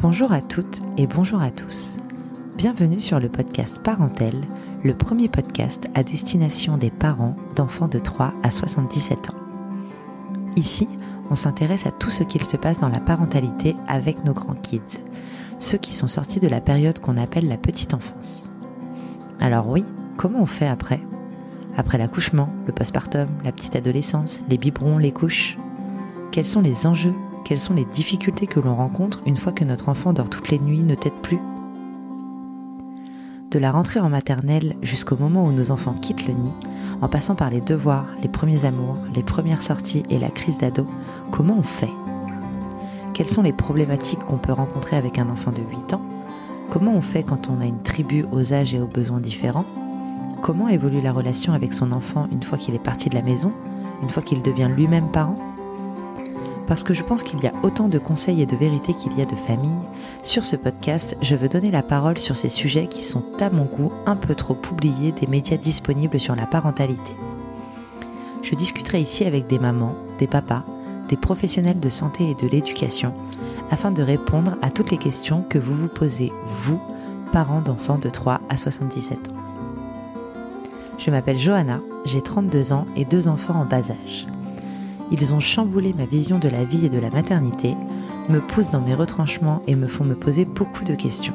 Bonjour à toutes et bonjour à tous. Bienvenue sur le podcast Parentel, le premier podcast à destination des parents d'enfants de 3 à 77 ans. Ici, on s'intéresse à tout ce qu'il se passe dans la parentalité avec nos grands kids, ceux qui sont sortis de la période qu'on appelle la petite enfance. Alors oui, comment on fait après? Après l'accouchement, le postpartum, la petite adolescence, les biberons, les couches? Quels sont les enjeux? Quelles sont les difficultés que l'on rencontre une fois que notre enfant dort toutes les nuits, ne tête plus? De la rentrée en maternelle jusqu'au moment où nos enfants quittent le nid, en passant par les devoirs, les premiers amours, les premières sorties et la crise d'ado, comment on fait? Quelles sont les problématiques qu'on peut rencontrer avec un enfant de 8 ans? Comment on fait quand on a une tribu aux âges et aux besoins différents? Comment évolue la relation avec son enfant une fois qu'il est parti de la maison, une fois qu'il devient lui-même parent? Parce que je pense qu'il y a autant de conseils et de vérités qu'il y a de familles, sur ce podcast, je veux donner la parole sur ces sujets qui sont, à mon goût, un peu trop oubliés des médias disponibles sur la parentalité. Je discuterai ici avec des mamans, des papas, des professionnels de santé et de l'éducation, afin de répondre à toutes les questions que vous vous posez, vous, parents d'enfants de 3 à 77 ans. Je m'appelle Johanna, j'ai 32 ans et deux enfants en bas âge. Ils ont chamboulé ma vision de la vie et de la maternité, me poussent dans mes retranchements et me font me poser beaucoup de questions.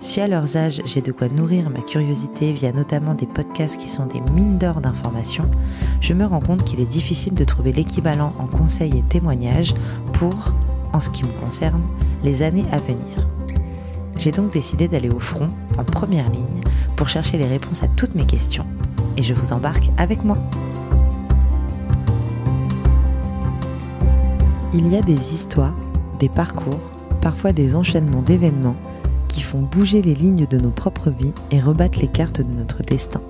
Si à leurs âges j'ai de quoi nourrir ma curiosité via notamment des podcasts qui sont des mines d'or d'informations, je me rends compte qu'il est difficile de trouver l'équivalent en conseils et témoignages pour, en ce qui me concerne, les années à venir. J'ai donc décidé d'aller au front, en première ligne, pour chercher les réponses à toutes mes questions. Et je vous embarque avec moi. Il y a des histoires, des parcours, parfois des enchaînements d'événements qui font bouger les lignes de nos propres vies et rebattent les cartes de notre destin.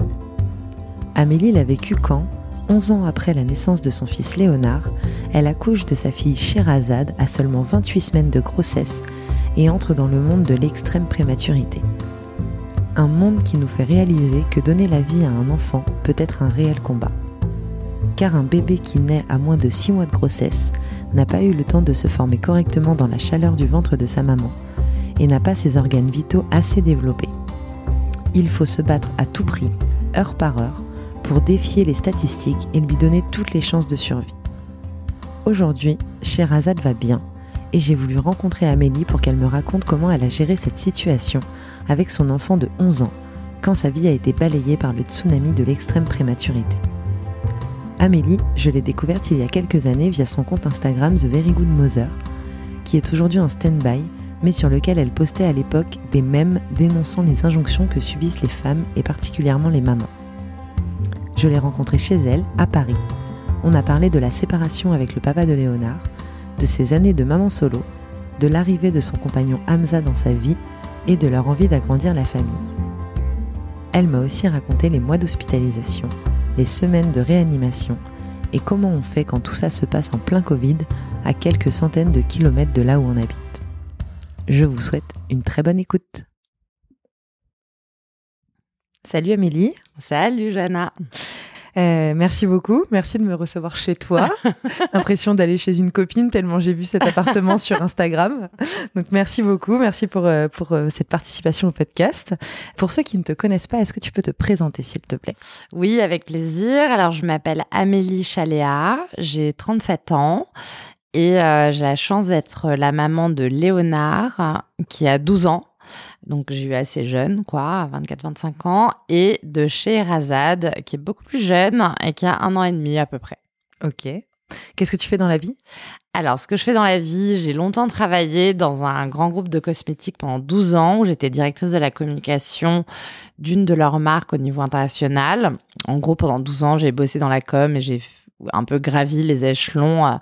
Amélie l'a vécu quand, 11 ans après la naissance de son fils Léonard, elle accouche de sa fille Sherazade à seulement 28 semaines de grossesse et entre dans le monde de l'extrême prématurité. Un monde qui nous fait réaliser que donner la vie à un enfant peut être un réel combat. Car un bébé qui naît à moins de 6 mois de grossesse n'a pas eu le temps de se former correctement dans la chaleur du ventre de sa maman et n'a pas ses organes vitaux assez développés. Il faut se battre à tout prix, heure par heure, pour défier les statistiques et lui donner toutes les chances de survie. Aujourd'hui, Sherazade va bien et j'ai voulu rencontrer Amélie pour qu'elle me raconte comment elle a géré cette situation avec son enfant de 11 ans quand sa vie a été balayée par le tsunami de l'extrême prématurité. Amélie, je l'ai découverte il y a quelques années via son compte Instagram The Very Good Mother, qui est aujourd'hui en stand-by, mais sur lequel elle postait à l'époque des mèmes dénonçant les injonctions que subissent les femmes et particulièrement les mamans. Je l'ai rencontrée chez elle, à Paris. On a parlé de la séparation avec le papa de Léonard, de ses années de maman solo, de l'arrivée de son compagnon Hamza dans sa vie et de leur envie d'agrandir la famille. Elle m'a aussi raconté les mois d'hospitalisation, les semaines de réanimation et comment on fait quand tout ça se passe en plein Covid à quelques centaines de kilomètres de là où on habite. Je vous souhaite une très bonne écoute. Salut Amélie. Salut Jana. Euh, merci beaucoup. Merci de me recevoir chez toi. Impression d'aller chez une copine tellement j'ai vu cet appartement sur Instagram. Donc merci beaucoup. Merci pour, euh, pour euh, cette participation au podcast. Pour ceux qui ne te connaissent pas, est-ce que tu peux te présenter s'il te plaît? Oui, avec plaisir. Alors je m'appelle Amélie Chaléa. J'ai 37 ans. Et j'ai la chance d'être la maman de Léonard, qui a 12 ans donc j'ai eu assez jeune, quoi, 24-25 ans, et de chez Razad, qui est beaucoup plus jeune et qui a un an et demi à peu près. Ok. Qu'est-ce que tu fais dans la vie? Alors, ce que je fais dans la vie, j'ai longtemps travaillé dans un grand groupe de cosmétiques pendant 12 ans où j'étais directrice de la communication d'une de leurs marques au niveau international. En gros, pendant 12 ans, j'ai bossé dans la com et j'ai un peu gravi les échelons euh,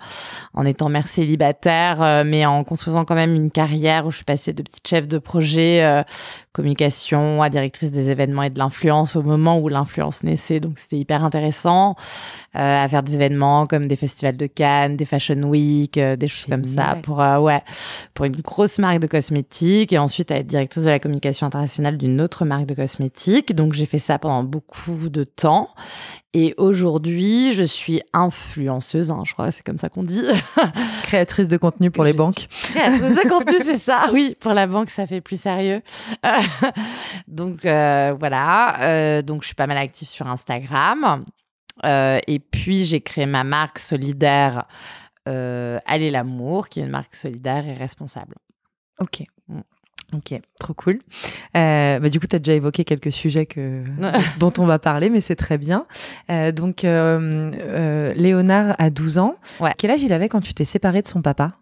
en étant mère célibataire, euh, mais en construisant quand même une carrière où je suis passée de petite chef de projet euh, communication à directrice des événements et de l'influence au moment où l'influence naissait. Donc, c'était hyper intéressant euh, à faire des événements comme des festivals de Cannes, des Fashion Week, euh, des choses comme ça pour, euh, ouais, pour une grosse marque de cosmétiques et ensuite à être directrice de la communication internationale d'une autre marque de cosmétiques. Donc, j'ai fait ça pendant beaucoup de temps. Et aujourd'hui, je suis influenceuse, hein, je crois que c'est comme ça qu'on dit. Créatrice de contenu pour les banques. Créatrice de contenu, c'est ça. Oui, pour la banque, ça fait plus sérieux. donc euh, voilà, euh, donc je suis pas mal active sur Instagram. Euh, et puis j'ai créé ma marque solidaire Allez l'amour, qui est une marque solidaire et responsable. Ok. Mm. Ok, trop cool. Euh, bah, du coup, tu as déjà évoqué quelques sujets que, dont on va parler, mais c'est très bien. Euh, donc, euh, Léonard a 12 ans. Quel âge il avait quand tu t'es séparé de son papa?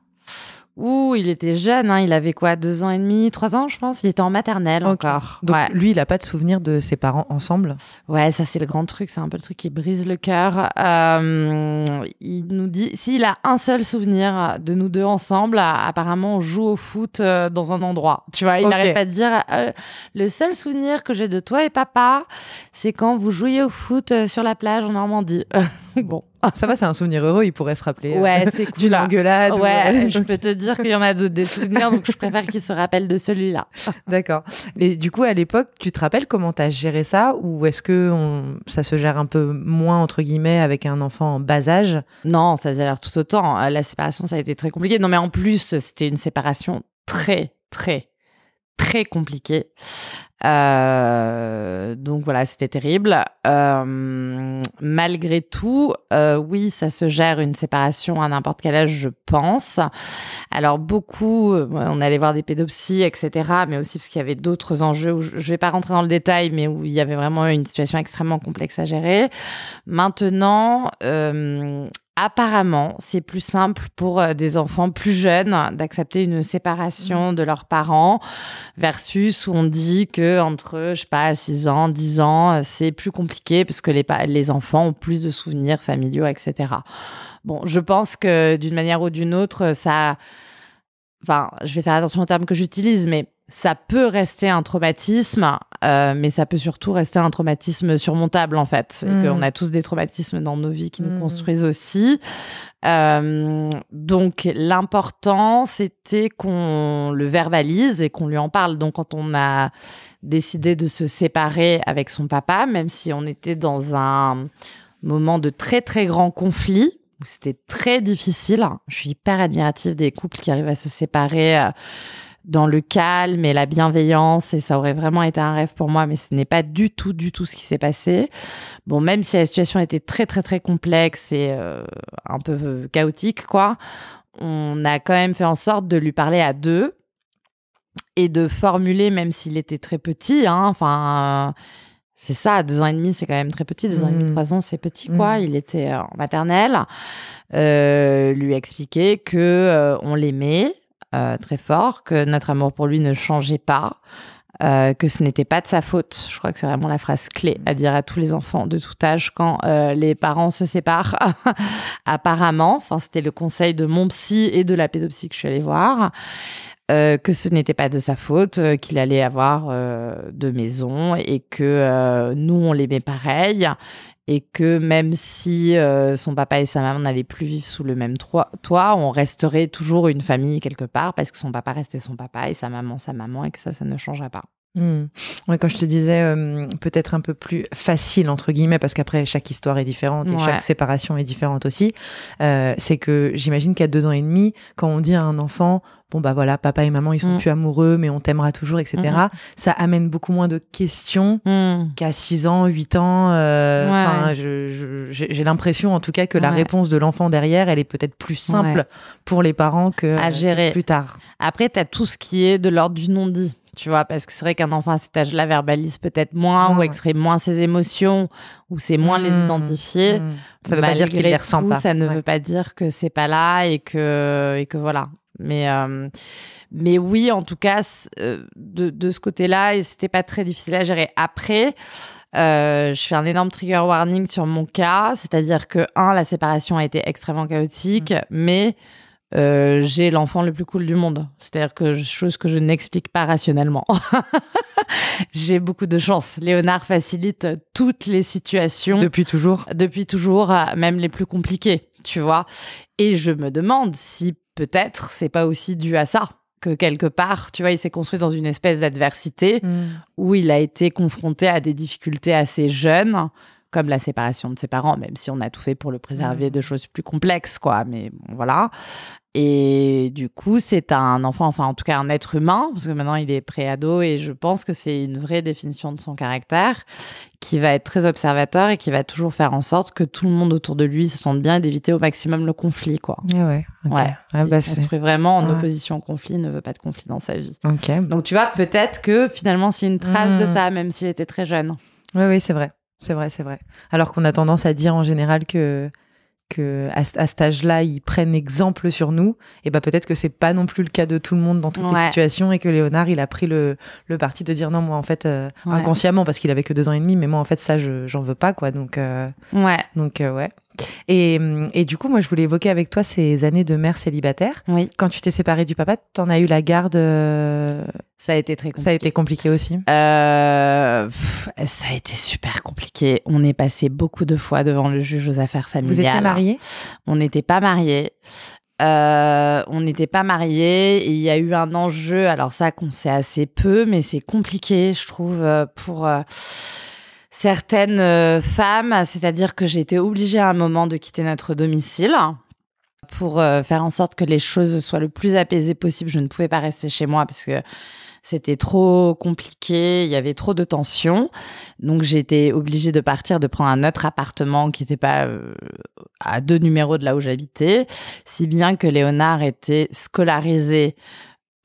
Ouh, il était jeune, hein, il avait quoi, deux ans et demi, trois ans, je pense? Il était en maternelle encore. Donc lui, il n'a pas de souvenir de ses parents ensemble? Ouais, ça c'est le grand truc, c'est un peu le truc qui brise le cœur. Euh, il nous dit, s'il a un seul souvenir de nous deux ensemble, apparemment on joue au foot euh, dans un endroit. Tu vois, il n'arrête pas de dire, euh, le seul souvenir que j'ai de toi et papa, c'est quand vous jouiez au foot sur la plage en Normandie. bon. Ça va, c'est un souvenir heureux, il pourrait se rappeler ouais, c'est cool, d'une engueulade. Ouais, je peux te dire qu'il y en a d'autres des souvenirs, donc je préfère qu'il se rappelle de celui-là. D'accord. Et du coup, à l'époque, tu te rappelles comment tu as géré ça ou est-ce que ça se gère un peu moins, entre guillemets, avec un enfant en bas âge? Non, ça a l'air tout autant. La séparation, ça a été très compliqué. Non, mais en plus, c'était une séparation très, très, très compliquée. Euh, donc voilà, c'était terrible. Euh, malgré tout, euh, oui, ça se gère une séparation à n'importe quel âge, je pense. Alors beaucoup, on allait voir des pédopsies, etc., mais aussi parce qu'il y avait d'autres enjeux. Où je, je vais pas rentrer dans le détail, mais où il y avait vraiment une situation extrêmement complexe à gérer. Maintenant, apparemment, c'est plus simple pour euh, des enfants plus jeunes d'accepter une séparation mmh. de leurs parents versus où on dit que entre, je sais pas, 6 ans, 10 ans, euh, c'est plus compliqué parce que les, les enfants ont plus de souvenirs familiaux, etc. Bon, je pense que d'une manière ou d'une autre, ça, enfin, je vais faire attention aux termes que j'utilise, mais ça peut rester un traumatisme, euh, mais ça peut surtout rester un traumatisme surmontable en fait. Mm. On a tous des traumatismes dans nos vies qui nous mm. construisent aussi. Euh, donc l'important, c'était qu'on le verbalise et qu'on lui en parle. Donc quand on a décidé de se séparer avec son papa, même si on était dans un moment de très très grand conflit, où c'était très difficile, je suis hyper admirative des couples qui arrivent à se séparer. Euh, dans le calme et la bienveillance et ça aurait vraiment été un rêve pour moi mais ce n'est pas du tout du tout ce qui s'est passé bon même si la situation était très très très complexe et euh, un peu euh, chaotique quoi on a quand même fait en sorte de lui parler à deux et de formuler même s'il était très petit hein, enfin c'est ça, deux ans et demi, c'est quand même très petit. Deux ans et demi, mmh. trois ans, c'est petit, quoi. Mmh. Il était en maternelle. Euh, lui expliquer que on l'aimait, euh, très fort, que notre amour pour lui ne changeait pas, euh, que ce n'était pas de sa faute. Je crois que c'est vraiment la phrase clé à dire à tous les enfants de tout âge quand euh, les parents se séparent. Apparemment, enfin c'était le conseil de mon psy et de la pédopsie que je suis allée voir. que ce n'était pas de sa faute, qu'il allait avoir deux maisons et que nous, on l'aimait pareil et que même si euh, son papa et sa maman n'allaient plus vivre sous le même toit, on resterait toujours une famille quelque part parce que son papa restait son papa et sa maman sa maman et que ça, ça ne changerait pas. Mmh. Ouais, quand je te disais euh, peut-être un peu plus facile entre guillemets parce qu'après chaque histoire est différente et chaque séparation est différente aussi, euh, c'est que j'imagine qu'à deux ans et demi, quand on dit à un enfant bon bah voilà papa et maman ils sont mmh. plus amoureux mais on t'aimera toujours etc, mmh. ça amène beaucoup moins de questions qu'à 6 ans, 8 ans. Euh, j'ai l'impression en tout cas que la réponse de l'enfant derrière elle est peut-être plus simple pour les parents que à gérer plus tard. Après tu as tout ce qui est de l'ordre du non dit tu vois, parce que c'est vrai qu'un enfant à cet âge-là verbalise peut-être moins ou exprime moins ses émotions ou c'est moins les mmh. identifier. Mmh. Ça veut pas dire qu'il les ressent pas. Ça ne veut pas dire que c'est pas là et que et que voilà. Mais euh, mais oui, en tout cas, euh, de, de ce côté-là, c'était pas très difficile à gérer. Après, euh, je fais un énorme trigger warning sur mon cas, c'est-à-dire que un, la séparation a été extrêmement chaotique, mmh. mais euh, j'ai l'enfant le plus cool du monde. C'est-à-dire que chose que je n'explique pas rationnellement. j'ai beaucoup de chance. Léonard facilite toutes les situations. Depuis toujours? Depuis toujours, même les plus compliquées, tu vois. Et je me demande si peut-être c'est pas aussi dû à ça que quelque part, tu vois, il s'est construit dans une espèce d'adversité Mm. où il a été confronté à des difficultés assez jeunes, comme la séparation de ses parents, même si on a tout fait pour le préserver Mm. de choses plus complexes, quoi. Mais bon, voilà. Et du coup, c'est un enfant, enfin en tout cas un être humain, parce que maintenant il est pré-ado et je pense que c'est une vraie définition de son caractère, qui va être très observateur et qui va toujours faire en sorte que tout le monde autour de lui se sente bien et d'éviter au maximum le conflit, quoi. Ah ouais. ok. Ouais. Ah il bah, se c'est- construit vraiment en Ouais. opposition au conflit, ne veut pas de conflit dans sa vie. Ok. Donc tu vois, peut-être que finalement c'est une trace de Mm. ça, même s'il était très jeune. Oui, oui, c'est vrai. C'est vrai, c'est vrai. Alors qu'on a tendance à dire en général que, que à, ce- à cet âge-là, ils prennent exemple sur nous. Et bah peut-être que c'est pas non plus le cas de tout le monde dans toutes les situations et que Léonard, il a pris le, le parti de dire non, moi en fait, euh, Ouais. inconsciemment, parce qu'il avait que deux ans et demi, mais moi en fait, ça, je, j'en veux pas, quoi. Donc, euh, Ouais, donc euh, ouais. Et, hum, et du coup, moi, je voulais évoquer avec toi ces années de mère célibataire. oui, Quand tu t'es séparée du papa, t'en as eu la garde. euh, ça a été très compliqué. Ça a été compliqué aussi. Euh, pff, ça a été super compliqué. On est passé beaucoup de fois devant le juge aux affaires familiales. Vous étiez mariés On n'était pas mariés. Euh, on n'était pas mariés et il y a eu un enjeu. Alors ça, qu'on sait assez peu, mais c'est compliqué, je trouve, pour euh, certaines euh, femmes. C'est-à-dire que j'ai été obligée à un moment de quitter notre domicile pour euh, faire en sorte que les choses soient le plus apaisées possible. Je ne pouvais pas rester chez moi parce que c'était trop compliqué, il y avait trop de tensions. Donc j'ai été obligée de partir, de prendre un autre appartement qui n'était pas euh, à deux numéros de là où j'habitais, si bien que Léonard était scolarisé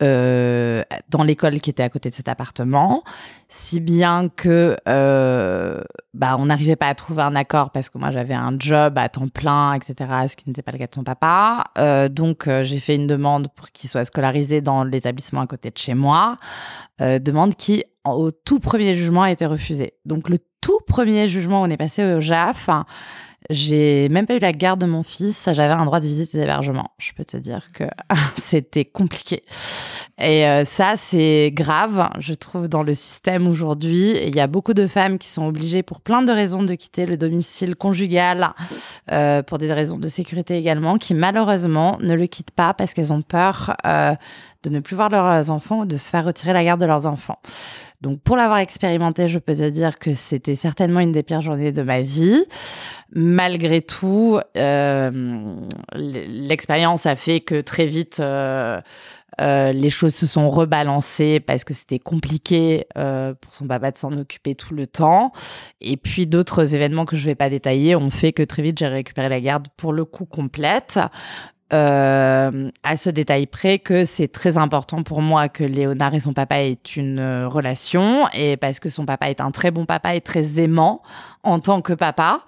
euh, dans l'école qui était à côté de cet appartement, si bien que euh, bah, on n'arrivait pas à trouver un accord parce que moi j'avais un job à temps plein, etc., ce qui n'était pas le cas de son papa. Euh, donc j'ai fait une demande pour qu'il soit scolarisé dans l'établissement à côté de chez moi, demande qui au tout premier jugement a été refusée. Donc le tout premier jugement, on est passé au JAF. J'ai même pas eu la garde de mon fils. J'avais un droit de visite et d'hébergement. Je peux te dire que c'était compliqué. Et euh, ça, c'est grave, je trouve, dans le système aujourd'hui. Il y a beaucoup de femmes qui sont obligées, pour plein de raisons, de quitter le domicile conjugal, euh, pour des raisons de sécurité également, qui malheureusement ne le quittent pas parce qu'elles ont peur euh, de ne plus voir leurs enfants ou de se faire retirer la garde de leurs enfants. Donc, pour l'avoir expérimenté, je peux te dire que c'était certainement une des pires journées de ma vie. Malgré tout, euh, l'expérience a fait que très vite, euh, euh, les choses se sont rebalancées parce que c'était compliqué pour son papa de s'en occuper tout le temps. Et puis d'autres événements que je vais pas détailler ont fait que très vite j'ai récupéré la garde pour le coup complète. Euh, à ce détail près que c'est très important pour moi que Léonard et son papa aient une euh, relation et parce que son papa est un très bon papa et très aimant en tant que papa,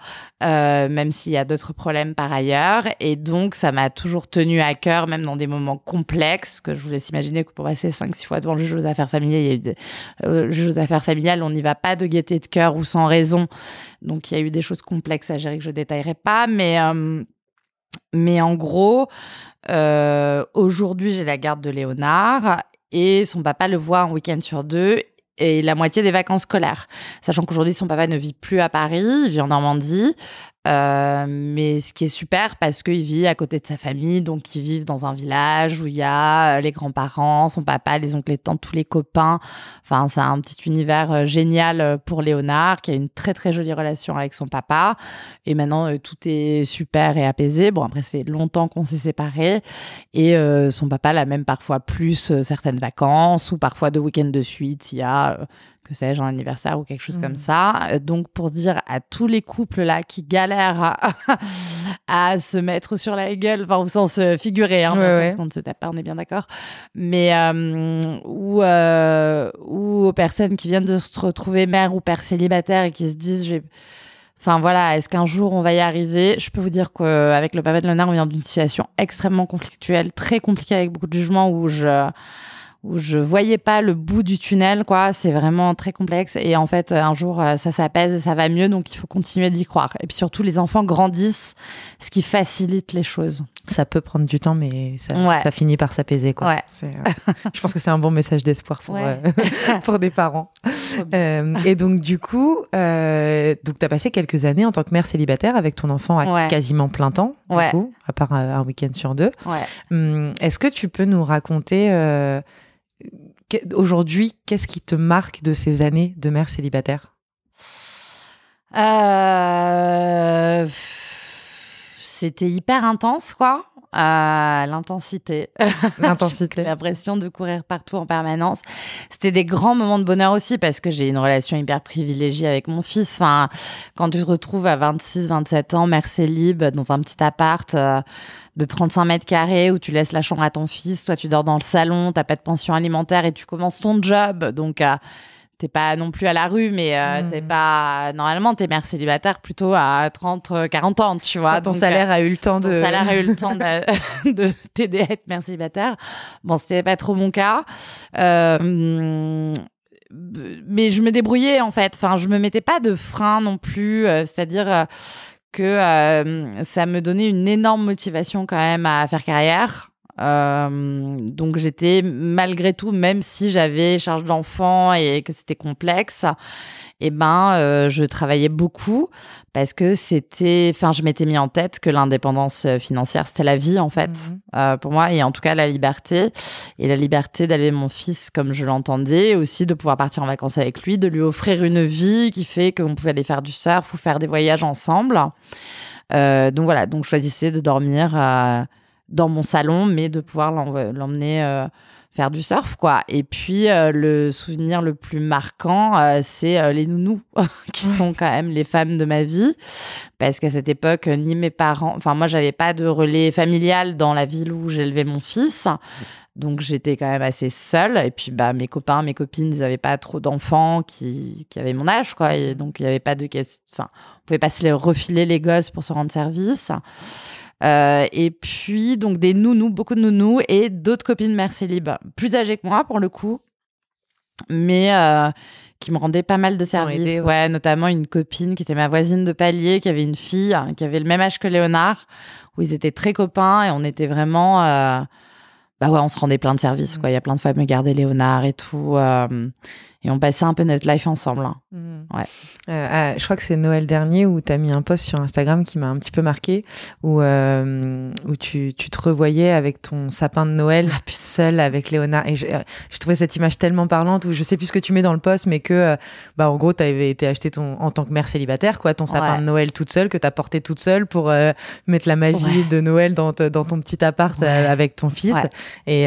euh, même s'il y a d'autres problèmes par ailleurs. Et donc, ça m'a toujours tenu à cœur, même dans des moments complexes, parce que je vous laisse imaginer que pour passer 5-6 fois devant le juge aux affaires familiales, il y a eu des, euh, juge aux affaires familiales, on n'y va pas de gaieté de cœur ou sans raison. Donc, il y a eu des choses complexes à gérer que je détaillerai pas, mais... mais en gros, euh, aujourd'hui, j'ai la garde de Léonard et son papa le voit un week-end sur deux et la moitié des vacances scolaires. Sachant qu'aujourd'hui, son papa ne vit plus à Paris, il vit en Normandie. Euh, mais ce qui est super parce qu'il vit à côté de sa famille, donc ils vivent dans un village où il y a euh, les grands-parents, son papa, les oncles, les tantes, tous les copains. Enfin, c'est un petit univers euh, génial pour Léonard qui a une très très jolie relation avec son papa. Et maintenant, tout est super et apaisé. Bon, après, ça fait longtemps qu'on s'est séparés. Et son papa l'a même parfois plus certaines vacances ou parfois deux week-ends de suite. Il y a, que sais-je, un anniversaire ou quelque chose comme ça. Euh, donc, pour dire à tous les couples là qui galèrent à, à se mettre sur la gueule, enfin, au sens figuré, hein, Ouais, ouais. sens qu'on ne se tape pas, on est bien d'accord. Mais, euh, ou, euh, ou aux personnes qui viennent de se retrouver mère ou père célibataire et qui se disent, Enfin voilà, est-ce qu'un jour on va y arriver? Je peux vous dire qu'avec le papa de Léonard, on vient d'une situation extrêmement conflictuelle, très compliquée avec beaucoup de jugements où je où je voyais pas le bout du tunnel quoi, c'est vraiment très complexe et en fait un jour euh, ça s'apaise et ça va mieux donc il faut continuer d'y croire. Et puis surtout les enfants grandissent, ce qui facilite les choses. Ça peut prendre du temps, mais ça, ça finit par s'apaiser. Quoi. Euh, je pense que c'est un bon message d'espoir pour, euh, pour des parents. Euh, et donc, du coup, donc tu as passé quelques années en tant que mère célibataire avec ton enfant à quasiment plein temps, du coup, à part un week-end sur deux. Hum, est-ce que tu peux nous raconter aujourd'hui, qu'est-ce qui te marque de ces années de mère célibataire? C'était hyper intense, quoi. Euh, l'intensité. L'intensité. L'impression de courir partout en permanence. C'était des grands moments de bonheur aussi parce que j'ai une relation hyper privilégiée avec mon fils. Enfin, quand tu te retrouves à 26, 27 ans, mère libre dans un petit appart euh, de 35 mètres carrés où tu laisses la chambre à ton fils, toi tu dors dans le salon, t'as pas de pension alimentaire et tu commences ton job. Donc, euh, t'es pas non plus à la rue, mais euh, t'es hmm. pas. Normalement, t'es mère célibataire plutôt à 30, 40 ans, tu vois. ton salaire a eu le temps de. Ton salaire a eu le temps de, t'aider à être mère célibataire. Bon, c'était pas trop mon cas. Euh, mais je me débrouillais, en fait. Enfin, je me mettais pas de frein non plus. Euh, c'est-à-dire que ça me donnait une énorme motivation quand même à faire carrière. Euh, donc j'étais malgré tout, même si j'avais charge d'enfant et que c'était complexe, eh ben euh, je travaillais beaucoup parce que c'était, enfin je m'étais mis en tête que l'indépendance financière c'était la vie en fait mhm. euh, pour moi et en tout cas la liberté et la liberté d'aller mon fils comme je l'entendais, aussi de pouvoir partir en vacances avec lui, de lui offrir une vie qui fait qu'on pouvait aller faire du surf ou faire des voyages ensemble. donc voilà, donc je choisissais de dormir dans mon salon, mais de pouvoir l'emmener euh, faire du surf, quoi. Et puis, euh, le souvenir le plus marquant, euh, c'est les nounous, qui sont quand même les femmes de ma vie. Parce qu'à cette époque, ni mes parents, enfin, moi, j'avais pas de relais familial dans la ville où j'élevais mon fils. Donc, j'étais quand même assez seule. Et puis, bah, mes copains, mes copines, ils n'avaient pas trop d'enfants qui, qui avaient mon âge, quoi. Et donc, il n'y avait pas de Enfin, on pouvait pas se les refiler les gosses pour se rendre service. Euh, et puis, donc, des nounous, beaucoup de nounous et d'autres copines merci libre, plus âgées que moi pour le coup, mais euh, qui me rendaient pas mal de services. ouais. notamment une copine qui était ma voisine de palier, qui avait une fille hein, qui avait le même âge que Léonard, où ils étaient très copains et on était vraiment. Euh, bah ouais, on se rendait plein de services, quoi. Il y a plein de fois me garder Léonard et tout. Et on passait un peu notre life ensemble. Hein. Mmh. Ouais. Euh, ah, je crois que c'est Noël dernier où tu as mis un post sur Instagram qui m'a un petit peu marqué, où, euh, où tu, tu, te revoyais avec ton sapin de Noël ah, seul avec Léonard. Et j'ai trouvé cette image tellement parlante où je sais plus ce que tu mets dans le post, mais que, euh, bah, en gros, tu avais été acheté ton, en tant que mère célibataire, quoi, ton sapin de Noël toute seule, que tu as porté toute seule pour mettre la magie de Noël dans, dans ton petit appart avec ton fils. Et,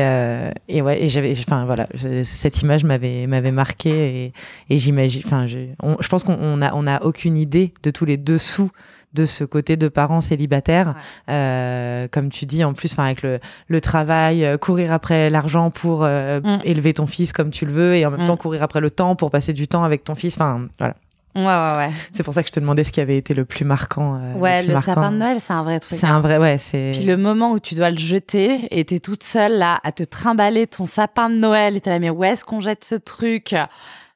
et ouais, et j'avais, enfin voilà, cette image m'avait m'avait marqué et, et j'imagine, enfin, je pense qu'on on a, on a aucune idée de tous les dessous de ce côté de parents célibataires, euh, comme tu dis en plus, enfin avec le, le travail, euh, courir après l'argent pour euh, mm. élever ton fils comme tu le veux, et en même mm. temps courir après le temps pour passer du temps avec ton fils. Enfin voilà. Ouais, ouais, ouais. C'est pour ça que je te demandais ce qui avait été le plus marquant. ouais, le, sapin de Noël, c'est un vrai truc. C'est un hein. vrai, ouais. C'est. Puis le moment où tu dois le jeter et t'es toute seule là à te trimballer ton sapin de Noël et t'es là, mais où est-ce qu'on jette ce truc?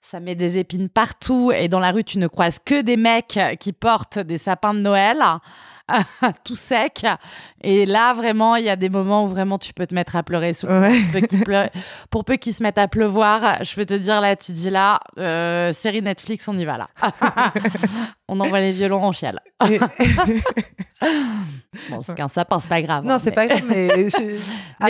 Ça met des épines partout et dans la rue, tu ne croises que des mecs qui portent des sapins de Noël. tout sec. Et là, vraiment, il y a des moments où vraiment tu peux te mettre à pleurer. Pour peu qu'ils se mettent à pleuvoir, je peux te dire là, tu dis là, euh, série Netflix, on y va là. on envoie les violons en chial. bon, c'est qu'un sapin, c'est pas grave. Non, hein, c'est pas grave, mais, à,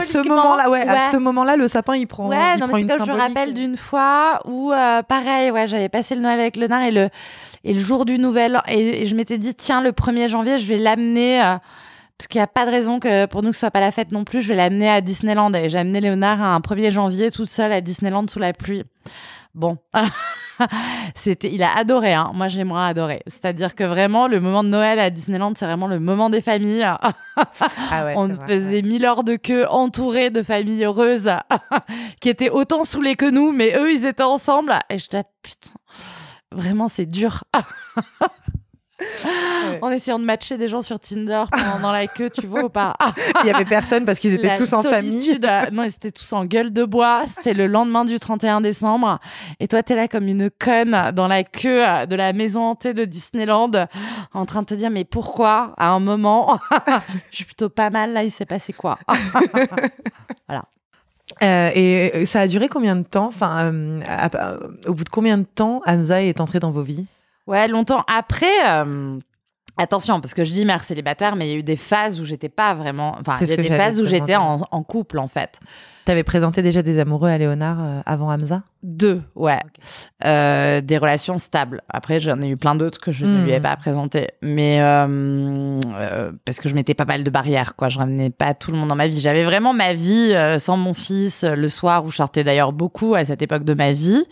ce moment-là, ouais, à ce moment-là, le sapin, il prend. Ouais, non, mais c'est comme je me rappelle d'une fois où, euh, pareil, ouais, j'avais passé le Noël avec le nain et le et le jour du nouvel et, je m'étais dit tiens le 1er janvier je vais l'amener euh, parce qu'il n'y a pas de raison que pour nous que ce soit pas la fête non plus je vais l'amener à Disneyland. Et j'ai amené Léonard un 1er janvier toute seule à Disneyland sous la pluie. Bon. C'était il a adoré hein. moi j'ai moins adoré. C'est-à-dire que vraiment le moment de Noël à Disneyland c'est vraiment le moment des familles. Ah on faisait mille heures de queue entourés de familles heureuses qui étaient autant saoulées que nous mais eux ils étaient ensemble. Et je putain Vraiment, c'est dur. en essayant de matcher des gens sur Tinder pendant la queue, tu vois ou pas? Il y avait personne parce qu'ils étaient tous en famille. non, ils étaient tous en gueule de bois. C'était le lendemain du 31 décembre. Et toi, t'es là comme une conne dans la queue de la maison hantée de Disneyland, en train de te dire, mais pourquoi, à un moment, je suis plutôt pas mal, là, il s'est passé quoi? Voilà. Euh, et ça a duré combien de temps? Enfin, euh, au bout de combien de temps Hamza est entré dans vos vies? Ouais, longtemps après. Euh, attention, parce que je dis mère célibataire, mais il y a eu des phases où j'étais pas vraiment. Enfin, il y a des phases où j'étais en, couple, en fait. T'avais présenté déjà des amoureux à Léonard euh, avant Hamza? Deux, ouais. Euh, des relations stables. Après, j'en ai eu plein d'autres que je ne lui ai hmm. pas présenté. Mais parce que je mettais pas mal de barrières, quoi. Je ramenais pas tout le monde dans ma vie. J'avais vraiment ma vie sans mon fils le soir où je sortais d'ailleurs beaucoup à cette époque de ma vie.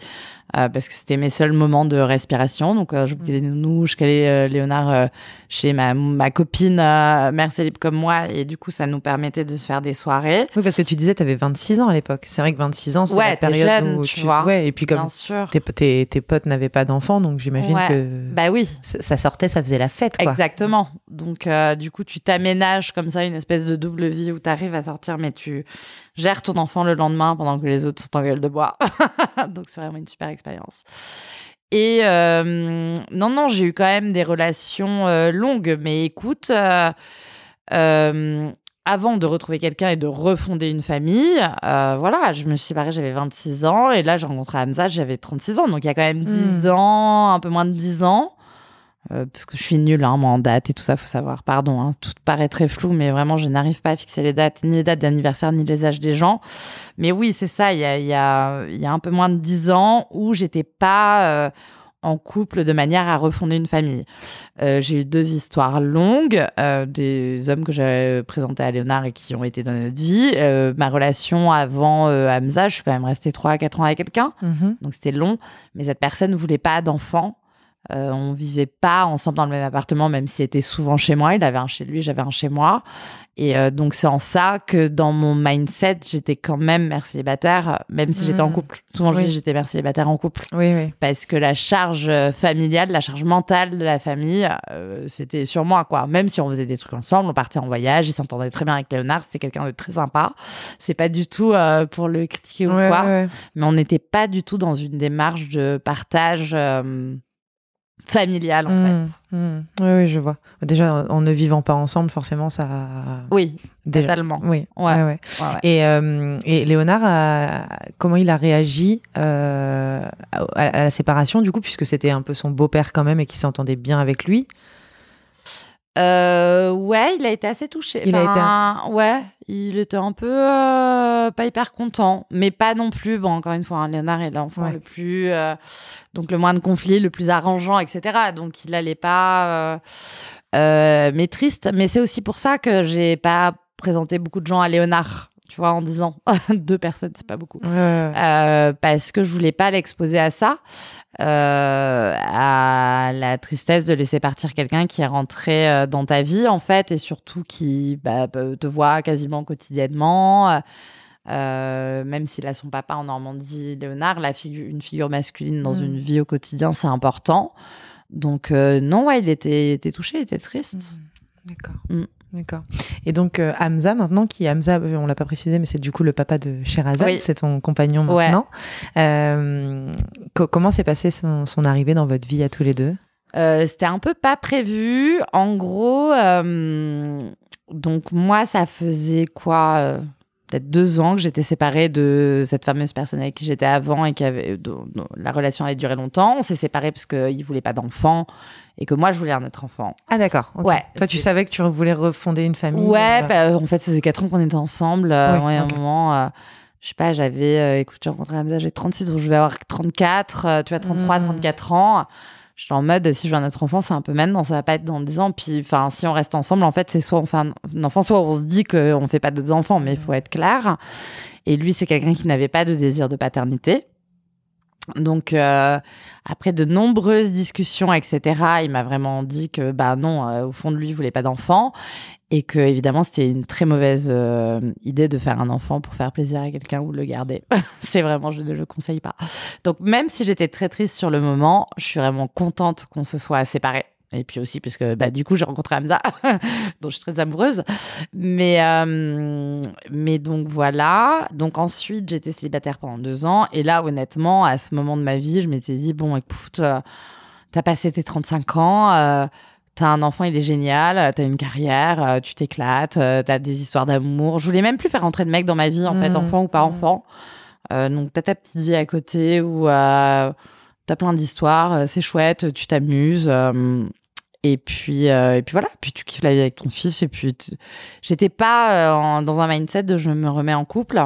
Euh, parce que c'était mes seuls moments de respiration. Donc, euh, je bouquais des nounous, je calais euh, Léonard chez ma, ma copine Mère Célib comme moi. Et du coup, ça nous permettait de se faire des soirées. Oui, parce que tu disais, tu avais 26 ans à l'époque. C'est vrai que 26 ans, c'est la période jeune, où tu, vois. Ouais, et puis comme tes, tes, tes, potes n'avaient pas d'enfants, donc j'imagine que bah oui. ça sortait, ça faisait la fête. Quoi. Exactement. Donc, du coup, tu t'aménages comme ça une espèce de double vie où tu arrives à sortir, mais tu gère ton enfant le lendemain pendant que les autres sont en gueule de bois. Donc c'est vraiment une super expérience. Et euh, non, non, j'ai eu quand même des relations euh, longues, mais écoute, euh, avant de retrouver quelqu'un et de refonder une famille, voilà, je me suis séparée, j'avais 26 ans, et là j'ai rencontré Hamza, j'avais 36 ans, donc il y a quand même 10 hmm. ans, un peu moins de 10 ans. Euh, parce que je suis nulle hein, moi en date et tout ça, faut savoir. Pardon, hein, tout paraît très flou, mais vraiment, je n'arrive pas à fixer les dates, ni les dates d'anniversaire, ni les âges des gens. Mais oui, c'est ça. Il y a, y, a, y a, un peu moins de dix ans où j'étais pas euh, en couple de manière à refonder une famille. Euh, j'ai eu deux histoires longues, euh, des hommes que j'avais présentés à Léonard et qui ont été dans notre vie. Euh, ma relation avant Hamza, je suis quand même restée trois à quatre ans avec quelqu'un, mm-hmm. donc c'était long. Mais cette personne ne voulait pas d'enfant. Euh, on vivait pas ensemble dans le même appartement, même s'il était souvent chez moi. Il avait un chez lui, j'avais un chez moi. Et euh, donc, c'est en ça que dans mon mindset, j'étais quand même mère célibataire, même si j'étais en mmh. couple. Souvent, je dis j'étais mère célibataire en couple. Oui, oui. Parce que la charge euh, familiale, la charge mentale de la famille, c'était sur moi, quoi. Même si on faisait des trucs ensemble, on partait en voyage, il s'entendait très bien avec Léonard, c'était quelqu'un de très sympa. C'est pas du tout pour le critiquer ou quoi. Mais on n'était pas du tout dans une démarche de partage familiale en mmh, fait. Mmh. Oui, oui, je vois. Déjà, en ne vivant pas ensemble, forcément, ça. Oui, totalement. Oui, ouais. ouais, Et, euh, et, Léonard, comment il a réagi euh, à, la séparation, du coup, puisque c'était un peu son beau-père quand même et qu'il s'entendait bien avec lui euh, ouais, il a été assez touché. Il a été... Ouais, il était un peu euh, pas hyper content, mais pas non plus. Bon, encore une fois, hein, Léonard est l'enfant le plus, euh, donc le moins de conflits, le plus arrangeant, etc. Donc il allait pas, euh, mais triste. Mais c'est aussi pour ça que j'ai pas présenté beaucoup de gens à Léonard tu vois, en disant deux personnes, c'est pas beaucoup. Euh, parce que je voulais pas l'exposer à ça, euh, à la tristesse de laisser partir quelqu'un qui est rentré euh, dans ta vie, en fait, et surtout qui bah, te voit quasiment quotidiennement. même s'il a son papa en Normandie, Léonard, la une figure masculine dans mm. une vie au quotidien, c'est important. Donc, non, ouais, il était, était touché, il était triste. Mm. D'accord. Mm. D'accord. Et donc euh, Hamza maintenant, qui Hamza, euh, on l'a pas précisé, mais c'est du coup le papa de Sherazade, c'est ton compagnon maintenant. Euh, comment s'est passée son, arrivée dans votre vie à tous les deux? C'était un peu pas prévu. En gros, donc moi, ça faisait quoi peut-être deux ans que j'étais séparée de cette fameuse personne avec qui j'étais avant et qui avait la relation avait duré longtemps. On s'est séparés parce qu'il voulait pas d'enfant et que moi je voulais un autre enfant. Ah d'accord. Ouais. Toi tu savais que tu voulais refonder une famille. Ouais, euh, bah, en fait ça faisait quatre ans qu'on était ensemble. Euh, ouais, un moment, euh, je sais pas, j'avais, écoute, j'ai rencontré Hamza, j'ai 36, donc je vais avoir 34, tu as 33, 34 ans. J'étais en mode, si je veux un autre enfant, c'est un peu maintenant, ça va pas être dans 10 ans. Puis, enfin, si on reste ensemble, en fait, c'est soit on fait un, enfant, soit on se dit qu'on fait pas d'autres enfants, mais il faut être clair. Et lui, c'est quelqu'un qui n'avait pas de désir de paternité. Donc, euh, après de nombreuses discussions, etc., il m'a vraiment dit que, bah non, euh, au fond de lui, il voulait pas d'enfant. Et que, évidemment, c'était une très mauvaise euh, idée de faire un enfant pour faire plaisir à quelqu'un ou le garder. c'est vraiment, je ne le conseille pas. Donc, même si j'étais très triste sur le moment, je suis vraiment contente qu'on se soit séparés. Et puis aussi parce que bah, du coup j'ai rencontré Hamza, dont je suis très amoureuse. Mais, euh, mais donc voilà. Donc ensuite j'étais célibataire pendant deux ans. Et là honnêtement, à ce moment de ma vie, je m'étais dit, bon écoute, euh, t'as passé tes 35 ans. Euh, T'as un enfant, il est génial, t'as une carrière, tu t'éclates, t'as des histoires d'amour. Je voulais même plus faire rentrer de mecs dans ma vie, en fait, Mmh. enfant ou pas enfant. Euh, donc t'as ta petite vie à côté où euh, t'as plein d'histoires, euh, c'est chouette, tu t'amuses. euh, et puis, euh, et puis voilà, puis tu kiffes la vie avec ton fils. Et puis, tu- j'étais pas euh, en- dans un mindset de je me remets en couple.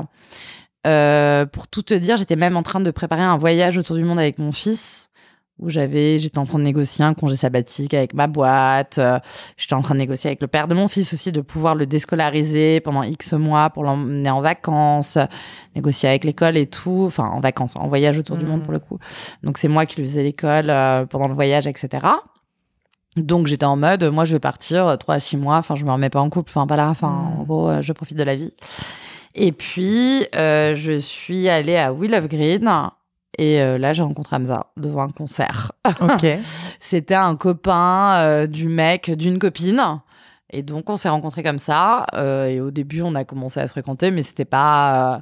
Euh, pour tout te dire, j'étais même en train de préparer un voyage autour du monde avec mon fils, où j'avais, j'étais en train de négocier un congé sabbatique avec ma boîte. j'étais en train de négocier avec le père de mon fils aussi de pouvoir le déscolariser pendant X mois pour l'emmener en vacances, négocier avec l'école et tout, enfin en vacances, en voyage autour du Mhm. monde pour le coup. Donc c'est moi qui lui faisais l'école pendant le voyage, etc. Donc j'étais en mode, moi je vais partir 3 à 6 mois, enfin je me remets pas en couple, enfin voilà, enfin Mhm. en gros euh, je profite de la vie. Et puis euh, je suis allée à Will of Green et euh, là j'ai rencontré Hamza devant un concert. Ok. C'était un copain euh, du mec d'une copine. Et donc, on s'est rencontrés comme ça. et au début, on a commencé à se fréquenter, mais c'était pas.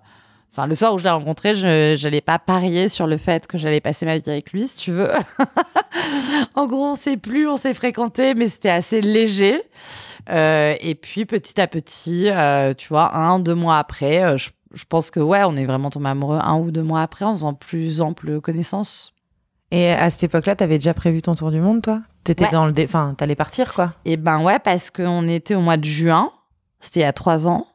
Enfin, le soir où je l'ai rencontré, je n'allais pas parier sur le fait que j'allais passer ma vie avec lui, si tu veux. en gros, on s'est plus, on s'est fréquenté, mais c'était assez léger. Euh, et puis, petit à petit, euh, tu vois, un, deux mois après, euh, je, je pense que ouais, on est vraiment tombé amoureux un ou deux mois après, en faisant plus ample connaissance. Et à cette époque-là, t'avais déjà prévu ton tour du monde, toi? T'étais Ouais. dans le, dé- enfin, t'allais partir, quoi? Et ben ouais, parce qu'on était au mois de juin, c'était il y a trois ans,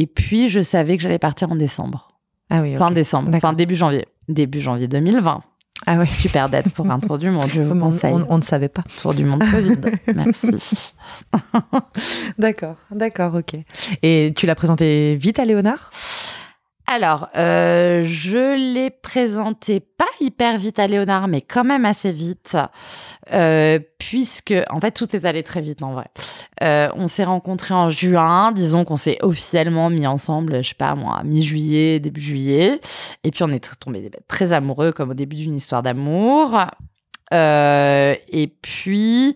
et puis je savais que j'allais partir en décembre. Ah oui. Fin décembre, fin début janvier. Début janvier 2020. Ah oui. Super date pour un tour du monde, je vous On, conseille. on- on ne savait pas. Tour du monde Covid. Merci. D'accord, d'accord, ok. Et tu l'as présenté vite à Léonard? Alors, euh, je l'ai présenté pas hyper vite à Léonard, mais quand même assez vite, euh, puisque en fait tout est allé très vite en vrai. Euh, on s'est rencontrés en juin, disons qu'on s'est officiellement mis ensemble, je sais pas moi, mi-juillet, début juillet, et puis on est tombés très amoureux comme au début d'une histoire d'amour. Et puis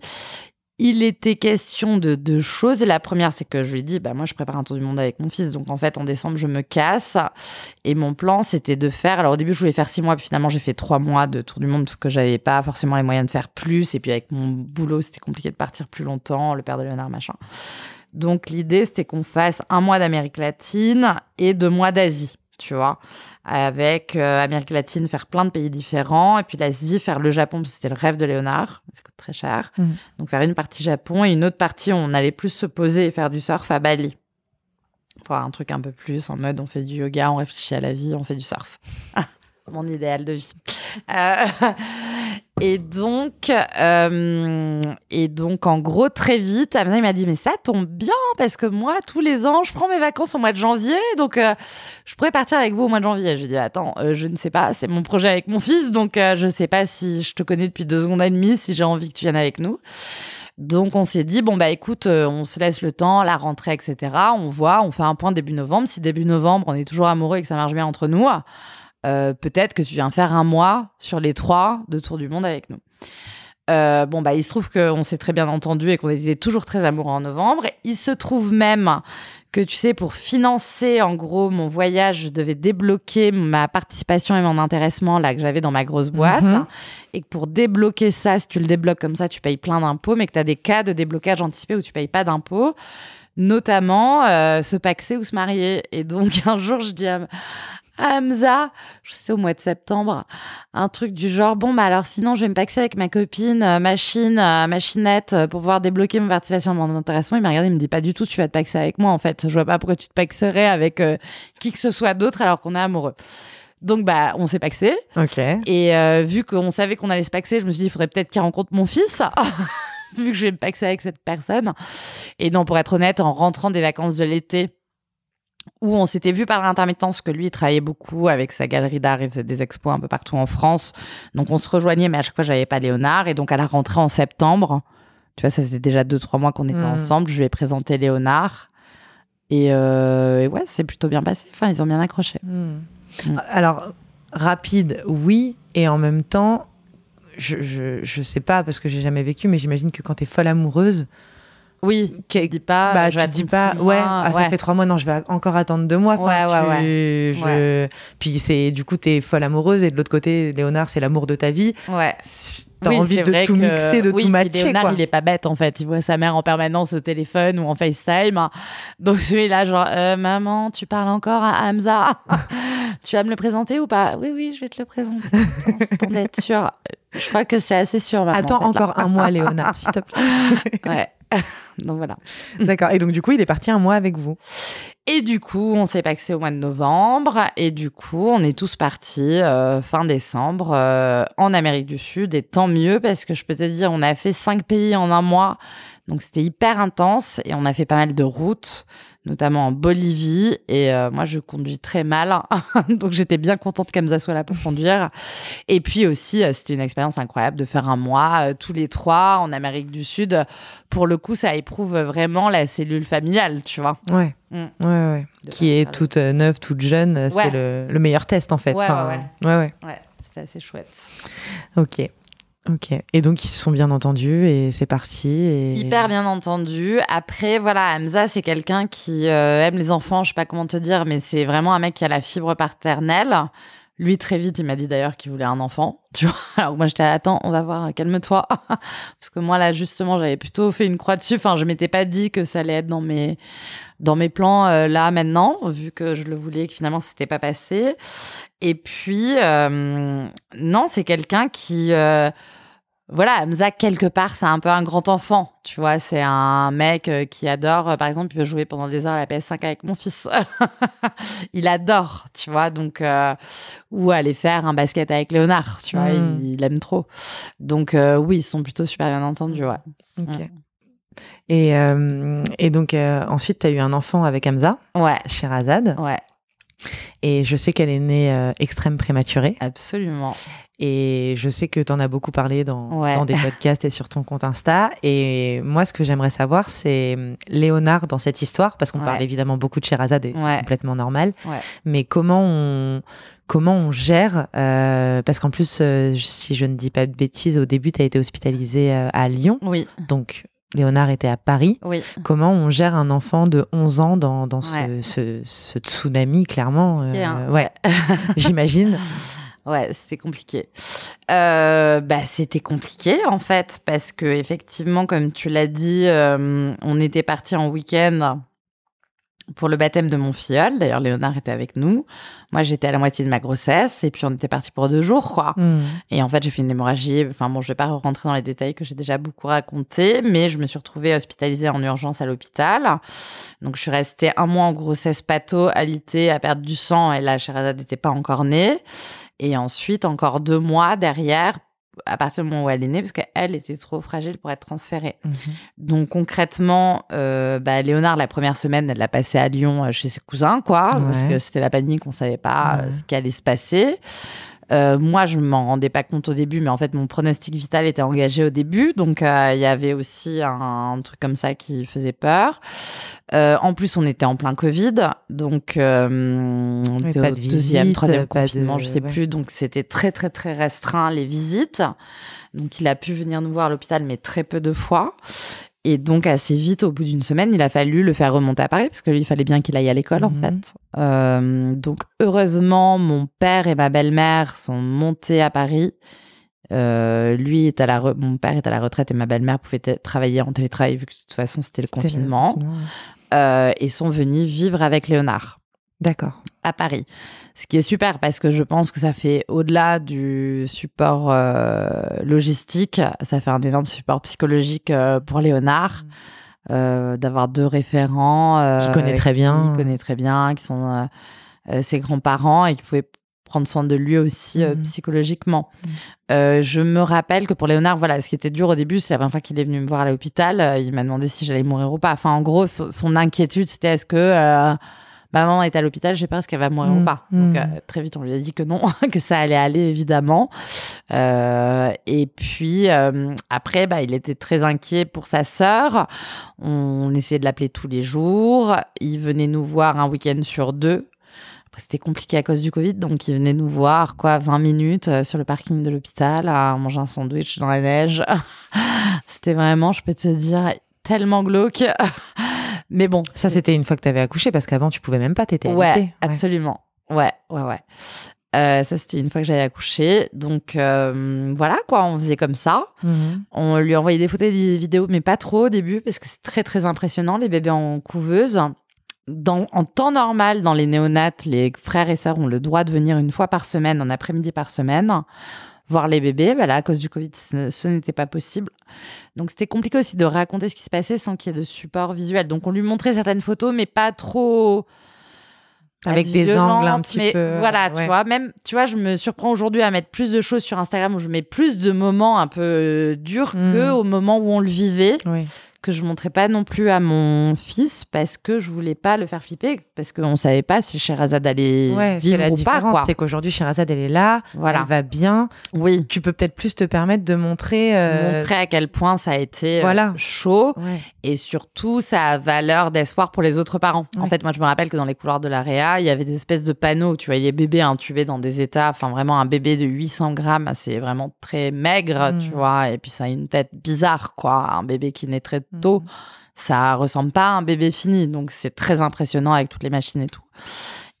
il était question de deux choses. La première, c'est que je lui dit, bah, moi, je prépare un tour du monde avec mon fils. Donc, en fait, en décembre, je me casse. Et mon plan, c'était de faire. Alors, au début, je voulais faire six mois. Puis finalement, j'ai fait trois mois de tour du monde parce que j'avais pas forcément les moyens de faire plus. Et puis, avec mon boulot, c'était compliqué de partir plus longtemps. Le père de Léonard, machin. Donc, l'idée, c'était qu'on fasse un mois d'Amérique latine et deux mois d'Asie. Tu vois, avec euh, Amérique latine, faire plein de pays différents, et puis l'Asie, faire le Japon, parce que c'était le rêve de Léonard, ça coûte très cher. Mhm. Donc faire une partie Japon et une autre partie, on allait plus se poser et faire du surf à Bali. Pour avoir un truc un peu plus en mode on fait du yoga, on réfléchit à la vie, on fait du surf. Mon idéal de vie. Euh, et donc, euh, et donc, en gros, très vite, il m'a dit, mais ça tombe bien parce que moi, tous les ans, je prends mes vacances au mois de janvier, donc euh, je pourrais partir avec vous au mois de janvier. Je lui ai dit, attends, je ne sais pas, c'est mon projet avec mon fils, donc je ne sais pas si je te connais depuis deux secondes et demie, si j'ai envie que tu viennes avec nous. Donc on s'est dit bon bah écoute, on se laisse le temps, la rentrée, etc. On voit, on fait un point début novembre. Si début novembre on est toujours amoureux et que ça marche bien entre nous, euh, peut-être que tu viens faire un mois sur les trois de tour du monde avec nous. Euh, bon bah il se trouve qu'on s'est très bien entendu et qu'on était toujours très amoureux en novembre. Il se trouve même que tu sais pour financer en gros mon voyage, je devais débloquer ma participation et mon intéressement là que j'avais dans ma grosse boîte Mhm. et que pour débloquer ça, si tu le débloques comme ça, tu payes plein d'impôts, mais que tu as des cas de déblocage anticipé où tu payes pas d'impôts, notamment euh, se paxer ou se marier. Et donc un jour, je dis à Hamza, je sais au mois de septembre, un truc du genre bon bah alors sinon je vais me paxer avec ma copine euh, machine euh, machinette euh, pour pouvoir débloquer ma participation mon intéressement il m'a regardé il me dit pas du tout tu vas te paxer avec moi en fait je vois pas pourquoi tu te paxerais avec qui que ce soit d'autre alors qu'on est amoureux donc bah on s'est paxé Ok. et vu qu'on savait qu'on allait se paxer, je me suis dit, il faudrait peut-être qu'il rencontre mon fils, vu que je vais me paxer avec cette personne. Et non, pour être honnête, en rentrant des vacances de l'été, où on s'était vu par l'intermittence, parce que lui, il travaillait beaucoup avec sa galerie d'art, il faisait des expos un peu partout en France. Donc on se rejoignait, mais à chaque fois, j'avais pas Léonard. Et donc à la rentrée en septembre, tu vois, ça faisait déjà deux, trois mois qu'on était Mhm. ensemble, je lui ai présenté Léonard. Et, euh, et ouais, c'est plutôt bien passé. Enfin, ils ont bien accroché. Hmm. Mm. Alors, rapide, oui, et en même temps, je, je, je sais pas parce que j'ai jamais vécu, mais j'imagine que quand t'es folle amoureuse, Oui, dis pas. bah, je tu dis pas, ouais, mois, ah, ça fait trois mois, non, je vais encore attendre deux mois. Ouais, ouais, tu- je- Puis c'est, du coup, t'es folle amoureuse et de l'autre côté, Léonard, c'est l'amour de ta vie. Ouais. T'as Oui, envie de tout mixer, de oui, tout matcher, Léonard, quoi. il est pas bête en fait. Il voit sa mère en permanence au téléphone ou en FaceTime. Donc je suis là genre Euh, maman, tu parles encore à Hamza? tu vas me le présenter ou pas? Oui oui, je vais te le présenter. Attends d'être sûr. Je crois que c'est assez sûr. maman, Attends en fait, là. encore un mois, Léonard, s'il te plaît. Ouais. Donc voilà. D'accord. Et donc, du coup, il est parti un mois avec vous. Et du coup, on s'est paxé au mois de novembre. Et du coup, on est tous partis euh, fin décembre euh, en Amérique du Sud. Et tant mieux parce que je peux te dire, on a fait cinq pays en un mois. Donc c'était hyper intense et on a fait pas mal de routes, notamment en Bolivie. Et euh, moi, je conduis très mal. Donc j'étais bien contente qu'Amza soit là pour conduire. Et puis aussi, euh, c'était une expérience incroyable de faire un mois euh, tous les trois en Amérique du Sud. Pour le coup, ça éprouve vraiment la cellule familiale, tu vois. Ouais. Mm. Ouais, ouais. Qui est toute euh, neuve, toute jeune. Ouais. C'est le, le meilleur test, en fait. Ouais, Enfin, ouais, ouais, ouais. Ouais, c'était assez chouette. Ok. Ok. Et donc, ils se sont bien entendus et c'est parti. Et... Hyper bien entendu. Après, voilà, Hamza, c'est quelqu'un qui euh, aime les enfants, je sais pas comment te dire, mais c'est vraiment un mec qui a la fibre paternelle. Lui, très vite, il m'a dit d'ailleurs qu'il voulait un enfant. Alors moi, j'étais, attends, on va voir, calme-toi. Parce que moi, là, justement, j'avais plutôt fait une croix dessus. Enfin, je m'étais pas dit que ça allait être dans mes, dans mes plans euh, là, maintenant, vu que je le voulais et que finalement, ça s'était pas passé. Et puis, euh, non, c'est quelqu'un qui... voilà, Hamza, quelque part, c'est un peu un grand enfant. Tu vois, c'est un mec euh, qui adore, euh, par exemple, il peut jouer pendant des heures à la PS5 avec mon fils. il adore, tu vois, donc, euh, ou aller faire un basket avec Léonard, tu vois, Mm. il, il aime trop. Donc, euh, oui, ils sont plutôt super bien entendus, ouais. Ok. Mm. Et, euh, et donc, ensuite, tu as eu un enfant avec Hamza, Ouais, Sherazade. ouais, Et je sais qu'elle est née euh, extrême prématurée. absolument. Et je sais que tu en as beaucoup parlé dans, Ouais. dans des podcasts et sur ton compte Insta. Et moi, ce que j'aimerais savoir, c'est hum, Léonard dans cette histoire, parce qu'on Ouais. parle évidemment beaucoup de Sherazade et c'est complètement normal. Mais comment on, comment on gère euh, Parce qu'en plus, euh, si je ne dis pas de bêtises, au début, tu as été hospitalisé euh, à Lyon. Oui, Donc, Léonard était à Paris. oui. Comment on gère un enfant de 11 ans dans, dans ce, Ouais. ce, ce tsunami, clairement euh, hein. Ouais, j'imagine. Ouais, c'est compliqué. Euh, bah, c'était compliqué en fait parce que effectivement, comme tu l'as dit, euh, on était parti en week-end pour le baptême de mon filleul. D'ailleurs, Léonard était avec nous. Moi, j'étais à la moitié de ma grossesse et puis on était parti pour deux jours, quoi. Hmm. Et en fait, j'ai fait une hémorragie. Enfin bon, je vais pas rentrer dans les détails que j'ai déjà beaucoup racontés, mais je me suis retrouvée hospitalisée en urgence à l'hôpital. Donc, je suis restée un mois en grossesse pato, alitée, à perdre du sang, et là, Sherazade n'était pas encore née. Et ensuite, encore deux mois derrière, à partir du moment où elle est née, parce qu'elle était trop fragile pour être transférée. Mhm. Donc concrètement, euh, bah, Léonard, la première semaine, elle l'a passé à Lyon euh, chez ses cousins, quoi, parce que c'était la panique, on savait pas euh, Ouais. ce qui allait se passer. Euh, moi, je m'en rendais pas compte au début, mais en fait, mon pronostic vital était engagé au début, donc euh, il y avait aussi un, un truc comme ça qui faisait peur. Euh, en plus, on était en plein Covid, donc on était pas au de deuxième, visite, troisième pas de- confinement, je sais ouais. plus, donc c'était très très très restreint les visites. Donc il a pu venir nous voir à l'hôpital, mais très peu de fois. Et donc assez vite, au bout d'une semaine, il a fallu le faire remonter à Paris parce que lui, il fallait bien qu'il aille à l'école en Mhm. fait. Euh, donc heureusement, mon père et ma belle-mère sont montés à Paris. Euh, lui est à la re- mon père est à la retraite et ma belle-mère pouvait travailler en télétravail vu que de toute façon c'était le confinement confinement, ouais. euh, et sont venus vivre avec Léonard D'accord. À Paris. Ce qui est super parce que je pense que ça fait au-delà du support euh, logistique, ça fait un énorme support psychologique euh, pour Léonard. euh, d'avoir deux référents Qui connaît très bien. qui connaît très bien, qui sont ses grands-parents et qui pouvaient prendre soin de lui aussi Mhm. psychologiquement. Euh, je me rappelle que pour Léonard, voilà, ce qui était dur au début, c'est la première fois qu'il est venu me voir à l'hôpital, il m'a demandé si j'allais mourir ou pas. Enfin, en gros, so- son inquiétude, c'était est-ce que maman est à l'hôpital, j'ai peur est-ce qu'elle va mourir ou pas. Donc Mhm. euh, très vite, on lui a dit que non, que ça allait aller évidemment. Euh, et puis euh, après, bah, il était très inquiet pour sa sœur. On essayait de l'appeler tous les jours. Il venait nous voir un week-end sur deux Après, c'était compliqué à cause du Covid, donc il venait nous voir, quoi, 20 minutes sur le parking de l'hôpital à manger un sandwich dans la neige. c'était vraiment, je peux te dire, tellement glauque. Mais bon. Ça, c'était une fois que tu avais accouché, parce qu'avant, tu pouvais même pas, t'étais Ouais, absolument. Ouais, ouais, ouais. Euh, ça, c'était une fois que j'avais accouché. Donc, euh, voilà, quoi, on faisait comme ça. Mhm. On lui envoyait des photos et des vidéos, mais pas trop au début, parce que c'est très, très impressionnant, les bébés en couveuse. Dans, en temps normal, dans les néonates, les frères et sœurs ont le droit de venir une fois par semaine, un après-midi par semaine, voir les bébés. Bah là, à cause du Covid, ce n'était pas possible. Donc, c'était compliqué aussi de raconter ce qui se passait sans qu'il y ait de support visuel. Donc, on lui montrait certaines photos, mais pas trop pas Avec des angles un petit mais peu. Voilà, ouais. tu vois, même, tu vois, je me surprends aujourd'hui à mettre plus de choses sur Instagram où je mets plus de moments un peu euh, durs Mm. que au moment où on le vivait, Oui. Que je montrais pas non plus à mon fils parce que je voulais pas le faire flipper, parce qu'on savait pas si Sherazade allait Ouais, vivre la ou pas, différence, quoi. c'est qu'aujourd'hui, Sherazade, elle est là, Voilà. elle va bien. Oui. Tu peux peut-être plus te permettre de montrer. euh, Montrer à quel point ça a été euh, voilà. chaud Ouais. et surtout ça a valeur d'espoir pour les autres parents. En fait, moi je me rappelle que dans les couloirs de la Réa, il y avait des espèces de panneaux, tu voyais bébé intubé dans des états, enfin vraiment un bébé de 800 grammes, c'est vraiment très maigre, Mm. tu vois, et puis ça a une tête bizarre, quoi, un bébé qui naît très tôt, Mhm. ça ressemble pas à un bébé fini, donc c'est très impressionnant avec toutes les machines et tout.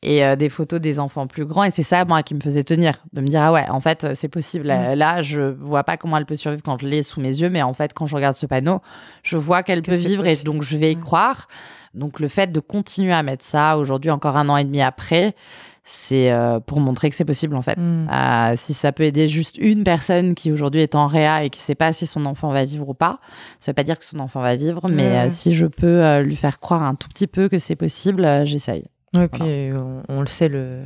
Et euh, des photos des enfants plus grands, et c'est ça, moi, qui me faisait tenir, de me dire, ah ouais, en fait, euh, c'est possible. Là, là, je vois pas comment elle peut survivre quand je l'ai sous mes yeux, mais en fait, quand je regarde ce panneau, je vois qu'elle Que peut vivre, et donc je vais y croire. Donc le fait de continuer à mettre ça, aujourd'hui, encore un an et demi après, c'est euh, pour montrer que c'est possible, en fait. Mm. Euh, si ça peut aider juste une personne qui aujourd'hui est en réa et qui sait pas si son enfant va vivre ou pas, ça veut pas dire que son enfant va vivre, mais euh, si je peux lui faire croire un tout petit peu que c'est possible, j'essaye. Ouais, puis on, on le sait, le,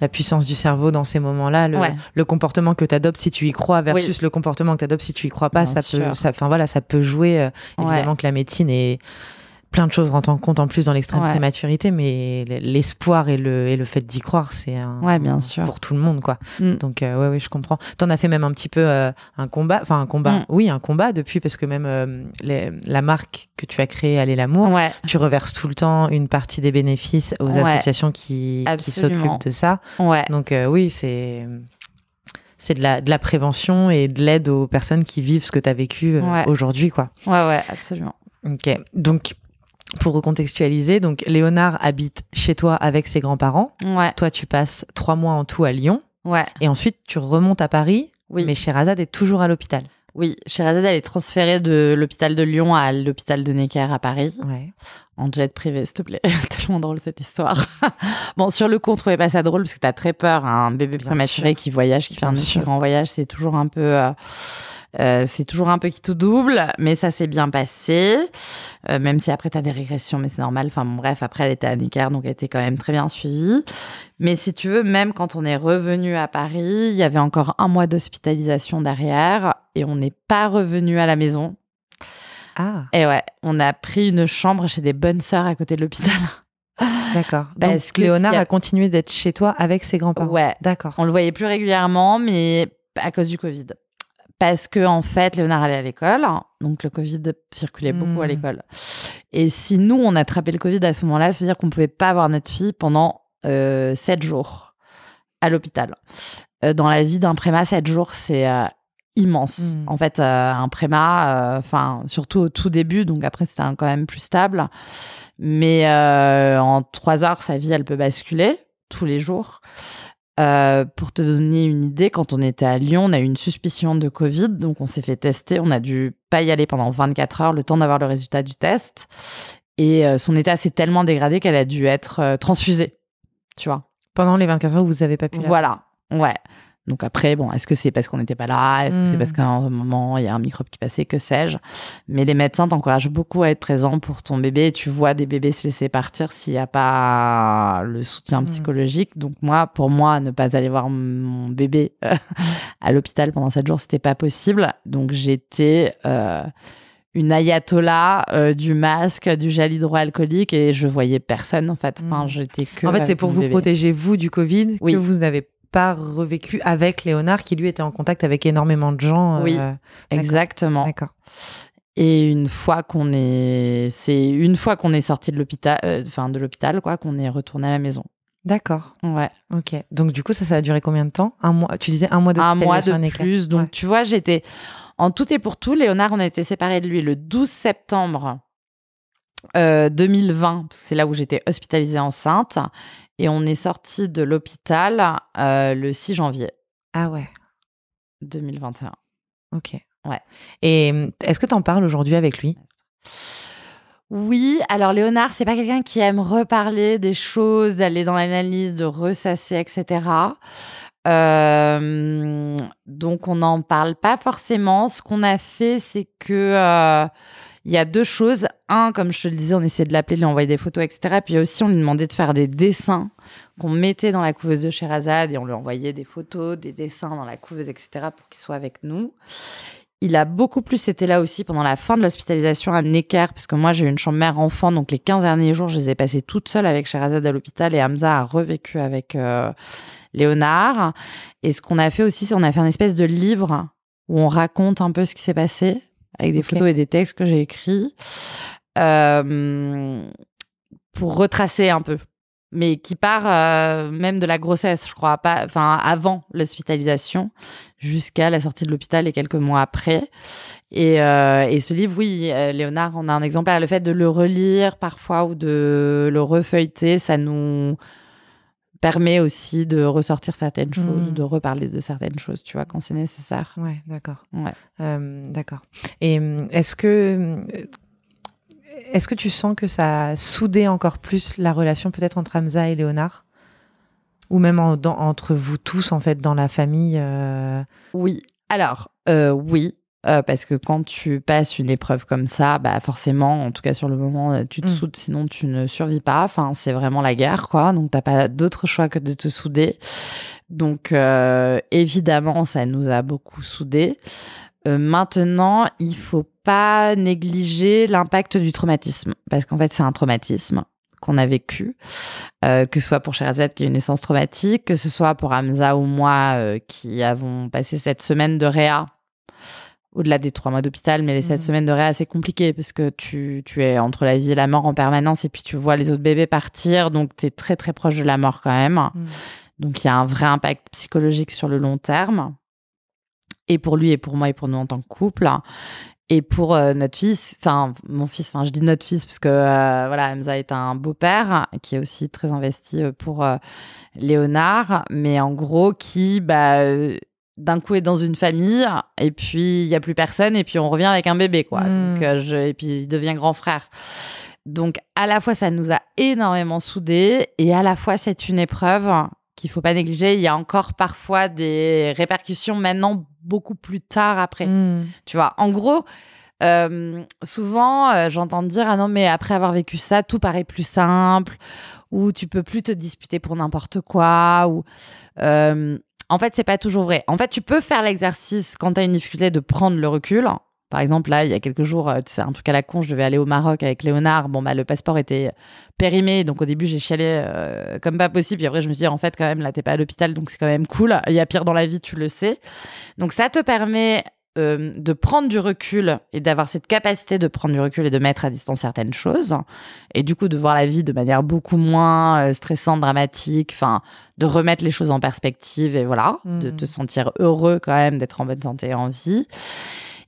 la puissance du cerveau dans ces moments-là, le, Ouais. le comportement que tu adoptes si tu y crois versus le comportement que tu adoptes si tu y crois pas, Bien ça sûr. peut, ça, voilà, ça peut jouer. Ouais. évidemment que la médecine et plein de choses rentrent en compte en plus dans l'extrême Ouais. prématurité, mais l'espoir et le, et le fait d'y croire, c'est un, Ouais, bien sûr. pour tout le monde, quoi. Mm. Donc euh, ouais, ouais, je comprends. T'en as fait même un petit peu euh, un combat, enfin un combat, Mm. oui, un combat depuis parce que même euh, les- la marque que tu as créée, Aller l'amour, Ouais, tu reverses tout le temps une partie des bénéfices aux Ouais. associations qui, s'occupent de ça. ouais. Donc euh, oui, c'est c'est de la, de la prévention et de l'aide aux personnes qui vivent ce que tu as vécu aujourd'hui, quoi. Ouais, ouais, absolument. Ok. Donc pour recontextualiser, donc Léonard habite chez toi avec ses grands-parents. Ouais, Toi, tu passes trois mois en tout à Lyon ouais. et ensuite tu remontes à Paris. Oui. Mais Sherazade est toujours à l'hôpital. Oui, Sherazade, elle est transférée de l'hôpital de Lyon à l'hôpital de Necker à Paris, Ouais. en jet privé, s'il te plaît. Tellement drôle cette histoire. bon, sur le coup, on trouvait pas ça drôle parce que t'as très peur. hein, Un bébé Bien prématuré sûr. qui voyage, qui fait un grand voyage, c'est toujours un peu. euh, euh, c'est toujours un peu qui tout double, mais ça s'est bien passé. Euh, même si après, tu as des régressions, mais c'est normal. Enfin, bon, bref, après, elle était à Necker, donc elle était quand même très bien suivie. Mais si tu veux, même quand on est revenu à Paris, il y avait encore un mois d'hospitalisation derrière et on n'est pas revenu à la maison. Ah, Et ouais, on a pris une chambre chez des bonnes sœurs à côté de l'hôpital. d'accord. Parce Donc que Léonard a- a continué d'être chez toi avec ses grands-parents. Ouais, D'accord. on le voyait plus régulièrement, mais à cause du Covid. Parce que en fait, Léonard allait à l'école, donc le Covid circulait beaucoup à Hmm. l'école. Et si nous, on attrapait le Covid à ce moment-là, ça veut dire qu'on pouvait pas avoir notre fille pendant euh, sept jours à l'hôpital. Euh, dans la vie d'un préma, sept jours, c'est euh, immense. Hmm. En fait, euh, un préma, enfin, surtout au tout début, donc après, c'était quand même plus stable. Mais en trois heures, sa vie, elle peut basculer tous les jours. Euh, pour te donner une idée, quand on était à Lyon, on a eu une suspicion de Covid, donc on s'est fait tester. On a dû pas y aller pendant 24 heures, le temps d'avoir le résultat du test. Et euh, son état s'est tellement dégradé qu'elle a dû être euh, transfusée. Tu vois Pendant les 24 heures, vous avez pas pu Voilà. Ouais. Donc après, bon, est-ce que c'est parce qu'on n'était pas là? Est-ce que c'est parce qu'à un moment, il y a un microbe qui passait? Que sais-je? Mais les médecins t'encouragent beaucoup à être présent pour ton bébé. Et tu vois des bébés se laisser partir s'il n'y a pas le soutien Mm. psychologique. Donc moi, pour moi, ne pas aller voir mon bébé euh, à l'hôpital pendant sept jours, c'était pas possible. Donc j'étais... euh, une ayatollah euh, du masque, du gel hydroalcoolique et je voyais personne en fait. Enfin, Mm. j'étais que. En fait, c'est pour vous bébé. protéger, vous, du Covid, Oui. que vous n'avez pas revécu avec Léonard, qui lui était en contact avec énormément de gens. euh, Oui. Exactement. D'accord. Et une fois qu'on est, c'est une fois qu'on est sorti de l'hôpital, euh, enfin de l'hôpital quoi, qu'on est retourné à la maison. D'accord. Ouais. Ok. Donc du coup, ça, ça a duré combien de temps? Un mois. Tu disais un mois de Un mois de plus. Donc, Ouais. tu vois, j'étais. En tout et pour tout, Léonard, on a été séparés de lui le 12 septembre euh, 2020. parce que C'est là où j'étais hospitalisée enceinte. Et on est sorti de l'hôpital euh, le 6 janvier Ah ouais. 2021. Ok. Ouais. Et hum, est-ce que tu en parles aujourd'hui avec lui? Oui, alors Léonard, c'est pas quelqu'un qui aime reparler des choses, d'aller dans l'analyse, de ressasser, etc. Euh, donc on n'en parle pas forcément. Ce qu'on a fait, c'est que euh, il y a deux choses. Un, comme je te le disais, on essayait de l'appeler, de lui envoyer des photos, etc. Puis aussi, on lui demandait de faire des dessins qu'on mettait dans la couveuse de Sherazade et on lui envoyait des photos, des dessins dans la couveuse, etc. pour qu'il soit avec nous. Il a beaucoup plus été là aussi pendant la fin de l'hospitalisation à Necker, parce que moi j'ai eu une chambre mère enfant, donc les 15 derniers jours, je les ai passés toute seule avec Sherazade à l'hôpital et Hamza a revécu avec euh, Léonard. Et ce qu'on a fait aussi, c'est qu'on a fait un espèce de livre où on raconte un peu ce qui s'est passé, avec des photos et des textes que j'ai écrits, euh, pour retracer un peu. Mais qui part euh, même de la grossesse, je crois, pas, enfin avant l'hospitalisation, jusqu'à la sortie de l'hôpital et quelques mois après. Et, euh, et ce livre, oui, Léonard en a un exemplaire. Le fait de le relire parfois ou de le refeuilleter, ça nous permet aussi de ressortir certaines choses, Mhm. de reparler de certaines choses, tu vois, quand c'est nécessaire. Ouais, d'accord. Ouais. Euh, d'accord. Et hum, est-ce que est-ce que tu sens que ça a soudé encore plus la relation peut-être entre Hamza et Léonard? Ou même en- dans- entre vous tous en fait dans la famille euh, Oui. Alors, euh, oui. Euh, parce que quand tu passes une épreuve comme ça, bah forcément, en tout cas sur le moment, euh, tu te Mm. soudes, sinon tu ne survis pas. Enfin, c'est vraiment la guerre, quoi. Donc, t'as pas d'autre choix que de te souder. Donc, euh, évidemment, ça nous a beaucoup soudés. Euh, maintenant, il faut pas négliger l'impact du traumatisme, parce qu'en fait, c'est un traumatisme qu'on a vécu, euh, que ce soit pour Sherazade qui a une naissance traumatique, que ce soit pour Hamza ou moi euh, qui avons passé cette semaine de réa, au-delà des trois mois d'hôpital, mais les sept Mhm. semaines de réa, c'est compliqué parce que tu, tu es entre la vie et la mort en permanence et puis tu vois les autres bébés partir, donc tu es très très proche de la mort quand même. Mm. Donc il y a un vrai impact psychologique sur le long terme. Et pour lui et pour moi et pour nous en tant que couple. Et pour euh, notre fils, enfin mon fils, enfin je dis notre fils parce que euh, voilà, Hamza est un beau-père qui est aussi très investi euh, pour euh, Léonard, mais en gros qui bah, d'un coup est dans une famille et puis il y a plus personne et puis on revient avec un bébé quoi. Mm. Donc, euh, je- et puis il devient grand frère. Donc à la fois ça nous a énormément soudés et à la fois c'est une épreuve qu'il faut pas négliger. Il y a encore parfois des répercussions maintenant beaucoup plus tard après. Mm. Tu vois, en gros, euh, souvent euh, j'entends dire ah non mais après avoir vécu ça tout paraît plus simple ou tu peux plus te disputer pour n'importe quoi ou en fait c'est pas toujours vrai. En fait tu peux faire l'exercice quand tu as une difficulté de prendre le recul. Par exemple, là, il y a quelques jours, euh, c'est un truc à la con, je devais aller au Maroc avec Léonard. Bon, bah, le passeport était périmé. Donc, au début, j'ai chialé euh, comme pas possible. Puis après, je me suis dit, en fait, quand même, là, t'es pas à l'hôpital. Donc, c'est quand même cool. Il y a pire dans la vie, tu le sais. Donc, ça te permet euh, de prendre du recul et d'avoir cette capacité de prendre du recul et de mettre à distance certaines choses. Et du coup, de voir la vie de manière beaucoup moins euh, stressante, dramatique. Enfin, de remettre les choses en perspective et voilà, de Mhm. te sentir heureux quand même d'être en bonne santé et en vie.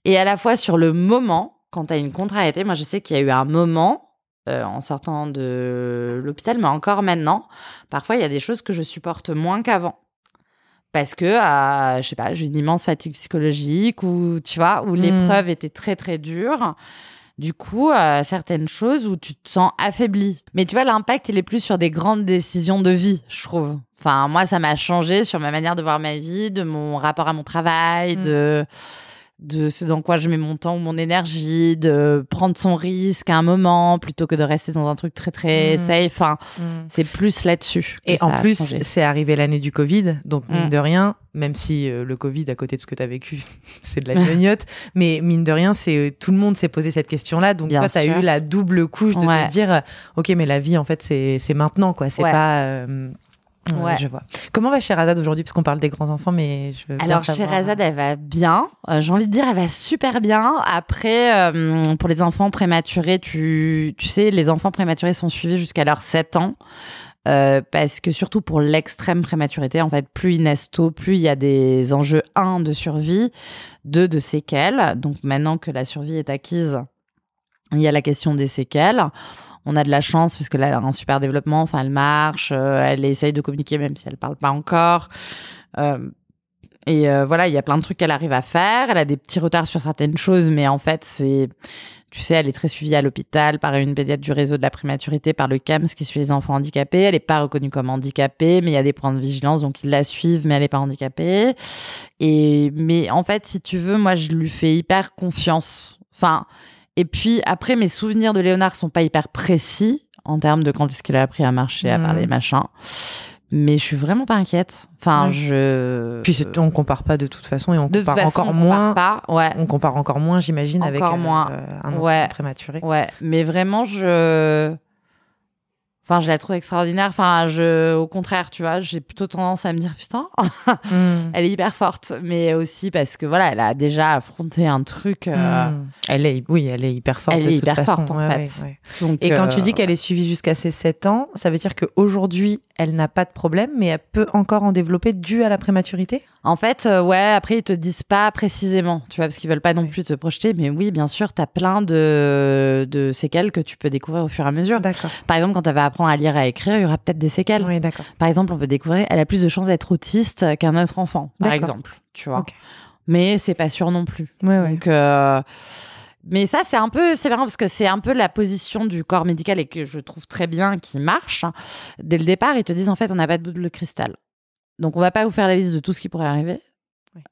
Et à la fois sur le moment, quand tu as une contrariété, moi je sais qu'il y a eu un moment euh, en sortant de l'hôpital, mais encore maintenant, parfois il y a des choses que je supporte moins qu'avant. Parce que, euh, je sais pas, j'ai une immense fatigue psychologique ou, tu vois, où Mm. l'épreuve était très très dure. Du coup, euh, certaines choses où tu te sens affaibli. Mais tu vois, l'impact, il est plus sur des grandes décisions de vie, je trouve. Enfin, moi, ça m'a changé sur ma manière de voir ma vie, de mon rapport à mon travail, Mm. de de ce dans quoi je mets mon temps ou mon énergie, de prendre son risque à un moment plutôt que de rester dans un truc très très Mhm. safe. Enfin, Mm. c'est plus là-dessus. Et en plus, c'est arrivé l'année du Covid, donc mine Mm. de rien, même si euh, le Covid, à côté de ce que tu as vécu, c'est de la gnognotte, mais mine de rien, c'est euh, tout le monde s'est posé cette question-là. Donc Bien toi, tu as sûr. eu la double couche de Ouais. te dire, euh, ok, mais la vie, en fait, c'est c'est maintenant, quoi. C'est Ouais. pas. euh, ouais. Je vois. Comment va Sherazade aujourd'hui? Parce qu'on parle des grands enfants, mais je veux bien Alors, savoir. Sherazade, elle va bien. Euh, J'ai envie de dire, elle va super bien. Après, euh, pour les enfants prématurés, tu, tu sais, les enfants prématurés sont suivis jusqu'à leurs 7 ans. Euh, parce que surtout pour l'extrême prématurité, en fait, plus il naissent tôt, plus il y a des enjeux, un, de survie, deux, de séquelles. Donc maintenant que la survie est acquise, il y a la question des séquelles. On a de la chance parce que là, elle a un super développement. Enfin, elle marche, euh, elle essaye de communiquer même si elle parle pas encore. Euh, et euh, voilà, il y a plein de trucs qu'elle arrive à faire. Elle a des petits retards sur certaines choses, mais en fait, c'est tu sais, elle est très suivie à l'hôpital par une pédiatre du réseau de la prématurité, par le CAMS qui suit les enfants handicapés. Elle n'est pas reconnue comme handicapée, mais il y a des points de vigilance, donc ils la suivent, mais elle n'est pas handicapée. Et mais en fait, si tu veux, moi, je lui fais hyper confiance. Enfin, et puis après, mes souvenirs de Léonard sont pas hyper précis en termes de quand est-ce qu'il a appris à marcher, à parler, machin. Mais je suis vraiment pas inquiète. Enfin, Ouais. je. Puis on compare pas de toute façon et on de compare façon, encore on compare moins. Pas. Ouais. On compare encore moins, j'imagine, avec euh, moins. euh, un enfant Ouais. prématuré. Ouais, mais vraiment, je. Enfin, je la trouve extraordinaire. Enfin, je, au contraire, tu vois, j'ai plutôt tendance à me dire putain, Mm. elle est hyper forte, mais aussi parce que voilà, elle a déjà affronté un truc. euh, Mm. Elle est, oui, elle est hyper forte Elle de est toute hyper façon. forte, en Ouais, fait. ouais, ouais. donc, Et quand tu euh, dis qu'elle est suivie jusqu'à ses 7 ans, ça veut dire qu'aujourd'hui, elle n'a pas de problème, mais elle peut encore en développer dû à la prématurité? En fait, euh, ouais, après, ils te disent pas précisément, tu vois, parce qu'ils veulent pas non plus te projeter. Mais oui, bien sûr, tu as plein de, de séquelles que tu peux découvrir au fur et à mesure. D'accord. Par exemple, quand elle va apprendre à lire et à écrire, il y aura peut-être des séquelles. Oui, d'accord. Par exemple, on peut découvrir, elle a plus de chances d'être autiste qu'un autre enfant, par exemple, tu vois. Ok. Mais c'est pas sûr non plus. Ouais, ouais. Donc, euh, mais ça, c'est un peu, c'est marrant parce que c'est un peu la position du corps médical et que je trouve très bien qui marche. Dès le départ, ils te disent en fait, on n'a pas de boule de cristal. Donc, on va pas vous faire la liste de tout ce qui pourrait arriver. Oui.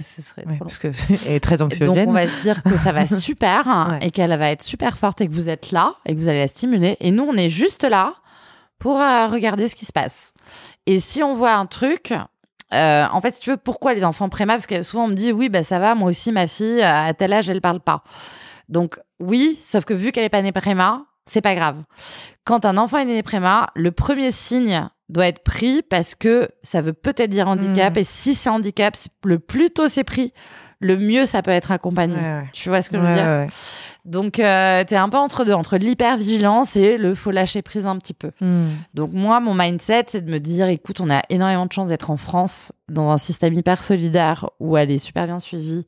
Ce serait parce que c'est très Donc, anxiogène. on va se dire que ça va super hein, Ouais. et qu'elle va être super forte et que vous êtes là et que vous allez la stimuler. Et nous, on est juste là pour euh, regarder ce qui se passe. Et si on voit un truc, euh, en fait, si tu veux, pourquoi les enfants préma? Parce que souvent, on me dit, oui, bah, ça va, moi aussi, ma fille, à tel âge, elle parle pas. Donc, oui, sauf que vu qu'elle est pas née préma, c'est pas grave. Quand un enfant est né préma, le premier signe doit être pris parce que ça veut peut-être dire handicap. Mhm. Et si c'est handicap, le plus tôt c'est pris, le mieux ça peut être accompagné. Ouais, ouais. Tu vois ce que je veux dire? Donc, euh, t'es un peu entre deux, entre l'hypervigilance et le faut lâcher prise un petit peu. ouais. Mm. Donc, moi, mon mindset, c'est de me dire, écoute, on a énormément de chance d'être en France, dans un système hyper solidaire, où elle est super bien suivie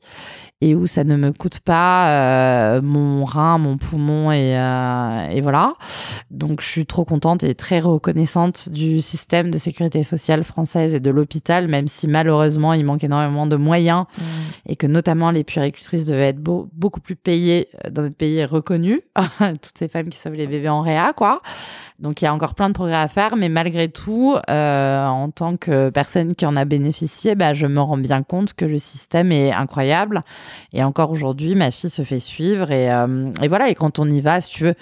et où ça ne me coûte pas euh, mon rein, mon poumon et, euh, et voilà. Donc, je suis trop contente et très reconnaissante du système de sécurité sociale française et de l'hôpital, même si malheureusement, il manque énormément de moyens Mm. et que notamment les puéricultrices devaient être beau- beaucoup plus payées euh, dans notre pays et reconnues. Toutes ces femmes qui sauvent les bébés en réa, quoi. Donc il y a encore plein de progrès à faire, mais malgré tout, euh, en tant que personne qui en a bénéficié, bah, je me rends bien compte que le système est incroyable. Et encore aujourd'hui, ma fille se fait suivre et, euh, et voilà. Et quand on y va, si tu veux,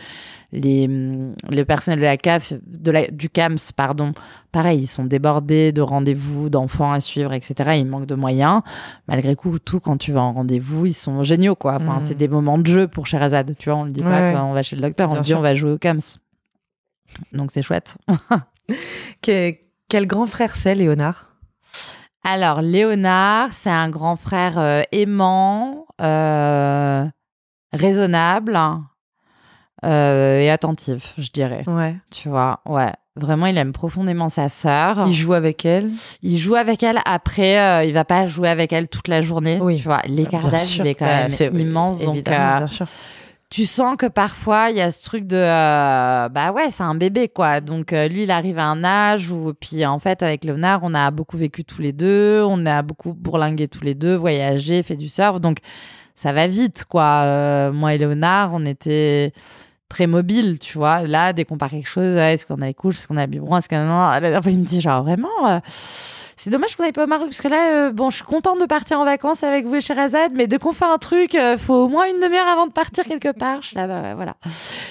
les, le personnel de la CAF, de la, du CAMS, pardon, pareil, ils sont débordés de rendez-vous, d'enfants à suivre, etc. Il manque de moyens. Malgré tout, tout, quand tu vas en rendez-vous, ils sont géniaux, quoi. Enfin, Mhm. c'est des moments de jeu pour Sherazade. Tu vois, on le dit Ouais, pas quand on va chez le docteur, on dit sûr. on va jouer au CAMS. Donc c'est chouette. Que- quel grand frère c'est, Léonard? Alors, Léonard, c'est un grand frère euh, aimant, euh, raisonnable euh, et attentif, je dirais. Ouais. Tu vois, ouais. Vraiment, il aime profondément sa sœur. Il joue avec elle. Il joue avec elle. Après, euh, il va pas jouer avec elle toute la journée. Oui. Tu vois, l'écart Bien d'âge, il est quand même immense. Donc, euh, bien sûr. tu sens que parfois il y a ce truc de euh, bah ouais c'est un bébé quoi donc lui il arrive à un âge où puis en fait avec Léonard on a beaucoup vécu tous les deux on a beaucoup bourlingué tous les deux voyagé fait du surf donc ça va vite quoi moi et Léonard on était très mobiles tu vois là dès qu'on part quelque chose est-ce qu'on a les couches est-ce qu'on a le biberon est-ce qu'on a fois, il me dit genre vraiment euh, c'est dommage qu'on n'aille pas au Maroc parce que là, euh, bon, je suis contente de partir en vacances avec vous et Sherazade, mais dès qu'on fait un truc, euh, faut au moins une demi-heure avant de partir quelque part. Je suis là, bah, ouais, voilà.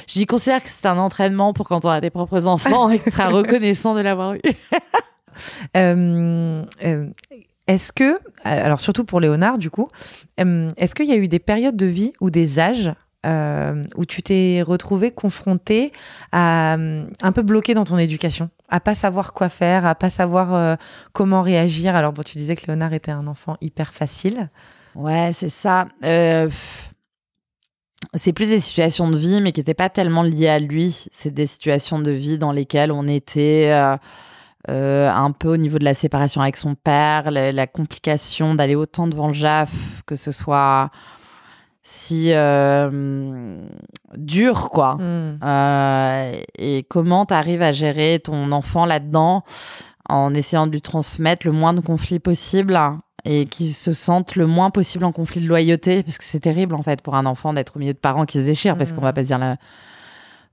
J'y considère que c'est un entraînement pour quand on a tes propres enfants et que tu seras reconnaissant de l'avoir eu. Euh, est-ce que, alors surtout pour Léonard du coup, est-ce qu'il y a eu des périodes de vie ou des âges euh, où tu t'es retrouvé confronté à euh, un peu bloqué dans ton éducation, à pas savoir quoi faire, à pas savoir euh, comment réagir. Alors bon, tu disais que Léonard était un enfant hyper facile. Ouais, c'est ça. C'est plus des situations de vie, mais qui n'étaient pas tellement liées à lui. C'est des situations de vie dans lesquelles on était un peu au niveau de la séparation avec son père, la, la complication d'aller autant devant le JAF, que ce soit si euh, dur, quoi. Mm. Euh, et comment tu arrives à gérer ton enfant là-dedans en essayant de lui transmettre le moins de conflits possible et qu'il se sente le moins possible en conflit de loyauté? Parce que c'est terrible en fait pour un enfant d'être au milieu de parents qui se déchirent parce Mm. qu'on va pas se dire la...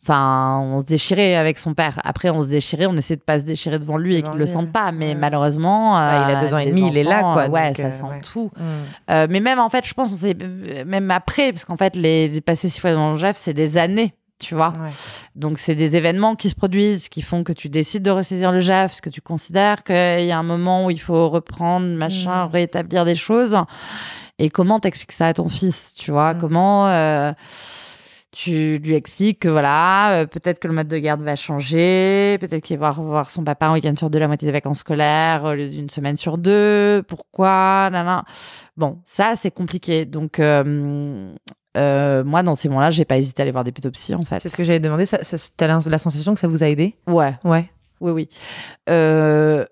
Enfin, on se déchirait avec son père. Après, on se déchirait, on essaie de pas se déchirer devant lui et qu'il le sente pas. Mais Ouais. malheureusement, Ouais, il a euh, deux ans et demi, il est là, quoi, euh, Ouais, donc, ça euh, sent ouais. tout. Mm. Euh, mais même en fait, je pense, on même après, parce qu'en fait, les, les passer six fois dans le JEF, c'est des années, tu vois. Ouais. Donc, c'est des événements qui se produisent, qui font que tu décides de ressaisir le JAF, parce que tu considères qu'il y a un moment où il faut reprendre, machin, Mm. rétablir des choses. Et comment t'expliques ça à ton fils, tu vois? Mm. Comment euh, tu lui expliques que voilà, euh, peut-être que le mode de garde va changer, peut-être qu'il va voir son papa un week-end sur deux, la moitié des vacances scolaires, au lieu d'une semaine sur deux, pourquoi. Bon, ça, c'est compliqué. Donc, euh, euh, moi, dans ces moments-là, j'ai pas hésité à aller voir des pédopsies, en fait. C'est ce que j'avais demandé. Ça, ça, T'as la la sensation que ça vous a aidé? Ouais, Ouais. oui, oui. Euh,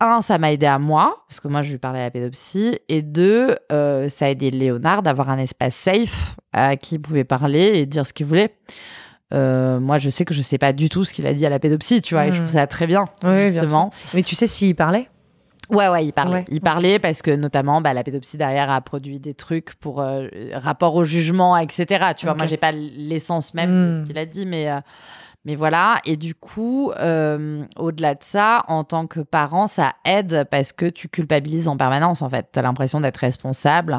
un, ça m'a aidé à moi, parce que moi, je lui parlais à la pédopsie. Et deux, euh, ça a aidé Léonard d'avoir un espace safe à qui il pouvait parler et dire ce qu'il voulait. Euh, moi, je sais que je sais pas du tout ce qu'il a dit à la pédopsie, tu vois, et je Mm. trouve ça très bien, Oui, bien justement. Mais tu sais s'il parlait? Ouais, ouais, il parlait. Ouais, il parlait parce que, notamment, bah, la pédopsie derrière a produit des trucs pour euh, rapport au jugement, etc. Tu vois, Ok. moi, j'ai pas l'essence même de ce Mm. qu'il a dit, mais, euh, mais voilà. Et du coup, euh, au-delà de ça, en tant que parent, ça aide parce que tu culpabilises en permanence, en fait. Tu as l'impression d'être responsable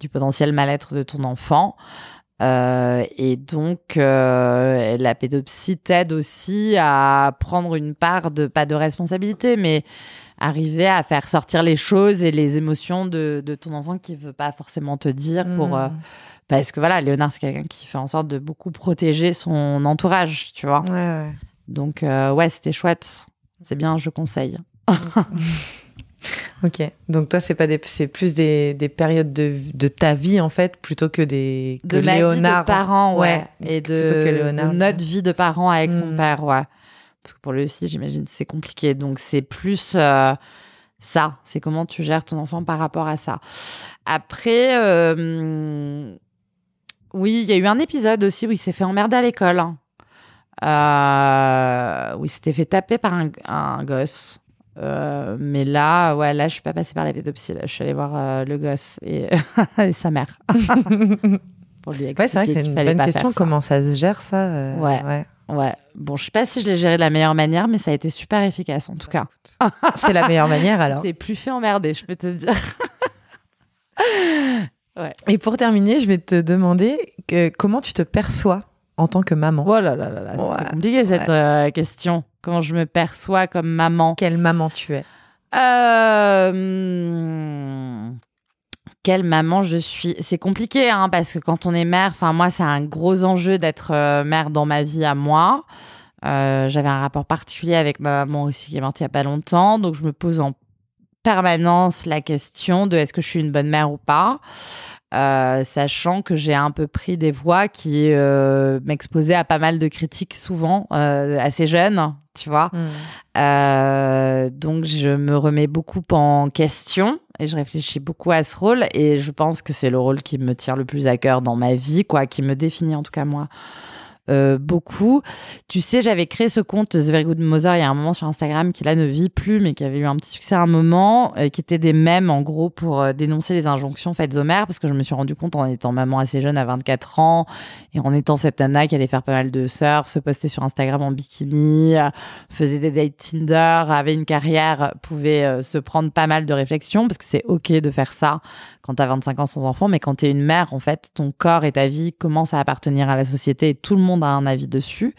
du potentiel mal-être de ton enfant. Euh, et donc, euh, la pédopsie t'aide aussi à prendre une part de, pas de responsabilité, mais arriver à faire sortir les choses et les émotions de, de ton enfant qui veut pas forcément te dire pour Mm. euh, parce que voilà Léonard c'est quelqu'un qui fait en sorte de beaucoup protéger son entourage tu vois Ouais, ouais. donc euh, ouais c'était chouette c'est bien je conseille Ok. Donc toi, c'est pas des, c'est plus des, des périodes de, de ta vie en fait, plutôt que des que de ma Léonard. vie de parents ouais, et plutôt de, que Léonard. de notre vie de parents avec son Mm. père ouais parce que pour lui aussi j'imagine c'est compliqué donc c'est plus euh, ça c'est comment tu gères ton enfant par rapport à ça après euh, oui il y a eu un épisode aussi où il s'est fait emmerder à l'école hein. Euh, où il s'était fait taper par un, un gosse Euh, mais là, ouais, là, je suis pas passée par la pédopsie. Là, je suis allée voir euh, le gosse et, et sa mère pour lui expliquer Ouais, c'est vrai que c'est une bonne question. ça. Comment ça se gère ça euh, Ouais. Ouais. Bon, je sais pas si je l'ai géré de la meilleure manière, mais ça a été super efficace en tout cas. C'est la meilleure manière alors. C'est plus fait emmerder, je peux te dire. Et pour terminer, je vais te demander que- comment tu te perçois en tant que maman? Oh là là là là, c'est Ouais, compliqué cette euh, question. Comment je me perçois comme maman? Quelle maman tu es? Euh, Quelle maman je suis? C'est compliqué, hein, parce que quand on est mère, enfin moi, c'est un gros enjeu d'être euh, mère dans ma vie à moi. J'avais un rapport particulier avec ma maman aussi qui est morte il y a pas longtemps, donc je me pose en permanence la question de est-ce que je suis une bonne mère ou pas. Euh, sachant que j'ai un peu pris des voix qui euh, m'exposaient à pas mal de critiques souvent euh, assez jeune, tu vois. Euh, donc je me remets beaucoup en question et je réfléchis beaucoup à ce rôle et je pense que c'est le rôle qui me tire le plus à cœur dans ma vie, quoi, qui me définit en tout cas moi. Euh, beaucoup. Tu sais, j'avais créé ce compte The Very Good Mother il y a un moment sur Instagram qui là ne vit plus, mais qui avait eu un petit succès à un moment, euh, qui était des mèmes en gros pour euh, dénoncer les injonctions faites aux mères, parce que je me suis rendu compte en étant maman assez jeune à 24 ans et en étant cette nana qui allait faire pas mal de surf, se poster sur Instagram en bikini, euh, faisait des dates Tinder, avait une carrière, pouvait se prendre pas mal de réflexions, parce que c'est ok de faire ça quand t'as 25 ans sans enfant, mais quand t'es une mère, en fait, ton corps et ta vie commencent à appartenir à la société et tout le monde a un avis dessus.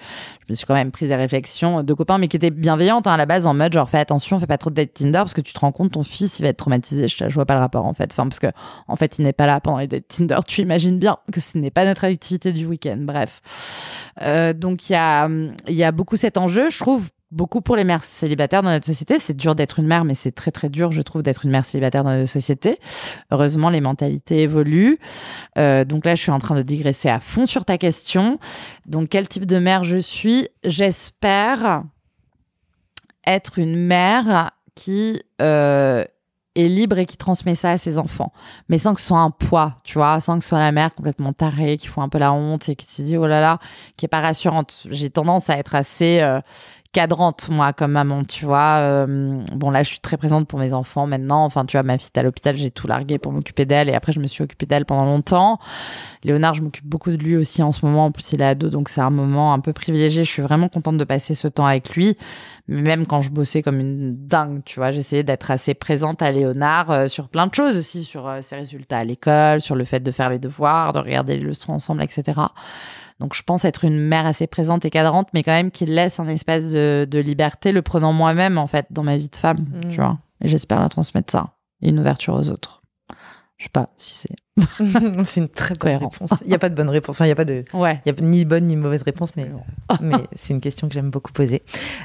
Je me suis quand même pris des réflexions de copains, mais qui étaient bienveillantes hein, à la base, en mode genre fais attention, fais pas trop de dates Tinder parce que tu te rends compte ton fils il va être traumatisé. Je, je vois pas le rapport en fait. Parce que en fait, il n'est pas là pendant les dates Tinder. Tu imagines bien que ce n'est pas notre activité du week-end. Bref. Euh, donc il y a, il y a beaucoup cet enjeu, je trouve beaucoup pour les mères célibataires dans notre société. C'est dur d'être une mère, mais c'est très très dur, je trouve, d'être une mère célibataire dans notre société. Heureusement, les mentalités évoluent. Euh, donc là, je suis en train de digresser à fond sur ta question. Donc, quel type de mère je suis? J'espère être une mère qui euh, est libre et qui transmet ça à ses enfants, mais sans que ce soit un poids, tu vois, sans que ce soit la mère complètement tarée, qui fout un peu la honte et qui se dit oh là là, qui est pas rassurante. J'ai tendance à être assez euh, cadrante, moi, comme maman, tu vois. Euh, bon, là, je suis très présente pour mes enfants maintenant. Enfin, tu vois, ma fille est à l'hôpital, j'ai tout largué pour m'occuper d'elle. Et après, je me suis occupée d'elle pendant longtemps. Léonard, je m'occupe beaucoup de lui aussi en ce moment. En plus, il est ado, donc c'est un moment un peu privilégié. Je suis vraiment contente de passer ce temps avec lui. Mais même quand je bossais comme une dingue, tu vois, j'essayais d'être assez présente à Léonard euh, sur plein de choses aussi, sur euh, ses résultats à l'école, sur le fait de faire les devoirs, de regarder les leçons ensemble, etc. Donc je pense être une mère assez présente et cadrante, mais quand même qui laisse un espace de, liberté, le prenant moi-même en fait dans ma vie de femme, tu mm. vois. Et j'espère la transmettre ça, et une ouverture aux autres. Je sais pas si c'est. c'est une très bonne réponse. Il n'y a pas de bonne réponse. Enfin, il n'y a pas de. Ouais. Il y a ni bonne ni mauvaise réponse, mais, mais c'est une question que j'aime beaucoup poser.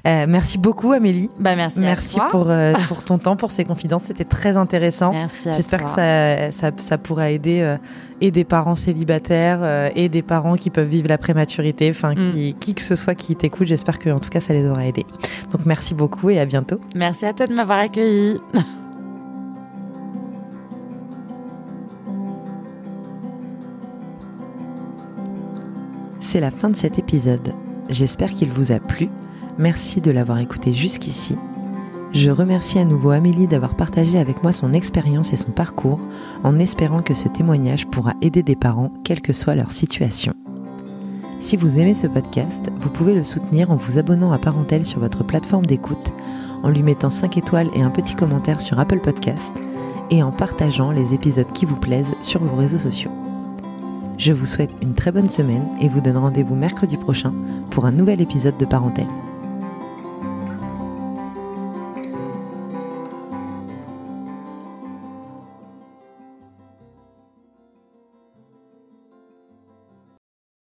Euh, merci beaucoup, Amélie. Bah, merci. Merci pour, euh, pour ton temps, pour ces confidences. C'était très intéressant. Merci. J'espère que ça, ça, ça, pourra aider euh, et des parents célibataires et des parents qui peuvent vivre la prématurité. Enfin, mm. qui, qui que ce soit qui t'écoute, j'espère que en tout cas, ça les aura aidés. Donc, merci beaucoup et à bientôt. Merci à toi de m'avoir accueilli. C'est la fin de cet épisode. J'espère qu'il vous a plu. Merci de l'avoir écouté jusqu'ici. Je remercie à nouveau Amélie d'avoir partagé avec moi son expérience et son parcours en espérant que ce témoignage pourra aider des parents, quelle que soit leur situation. Si vous aimez ce podcast, vous pouvez le soutenir en vous abonnant à Parentèle sur votre plateforme d'écoute, en lui mettant 5 étoiles et un petit commentaire sur Apple Podcast, et en partageant les épisodes qui vous plaisent sur vos réseaux sociaux. Je vous souhaite une très bonne semaine et vous donne rendez-vous mercredi prochain pour un nouvel épisode de Parentèle.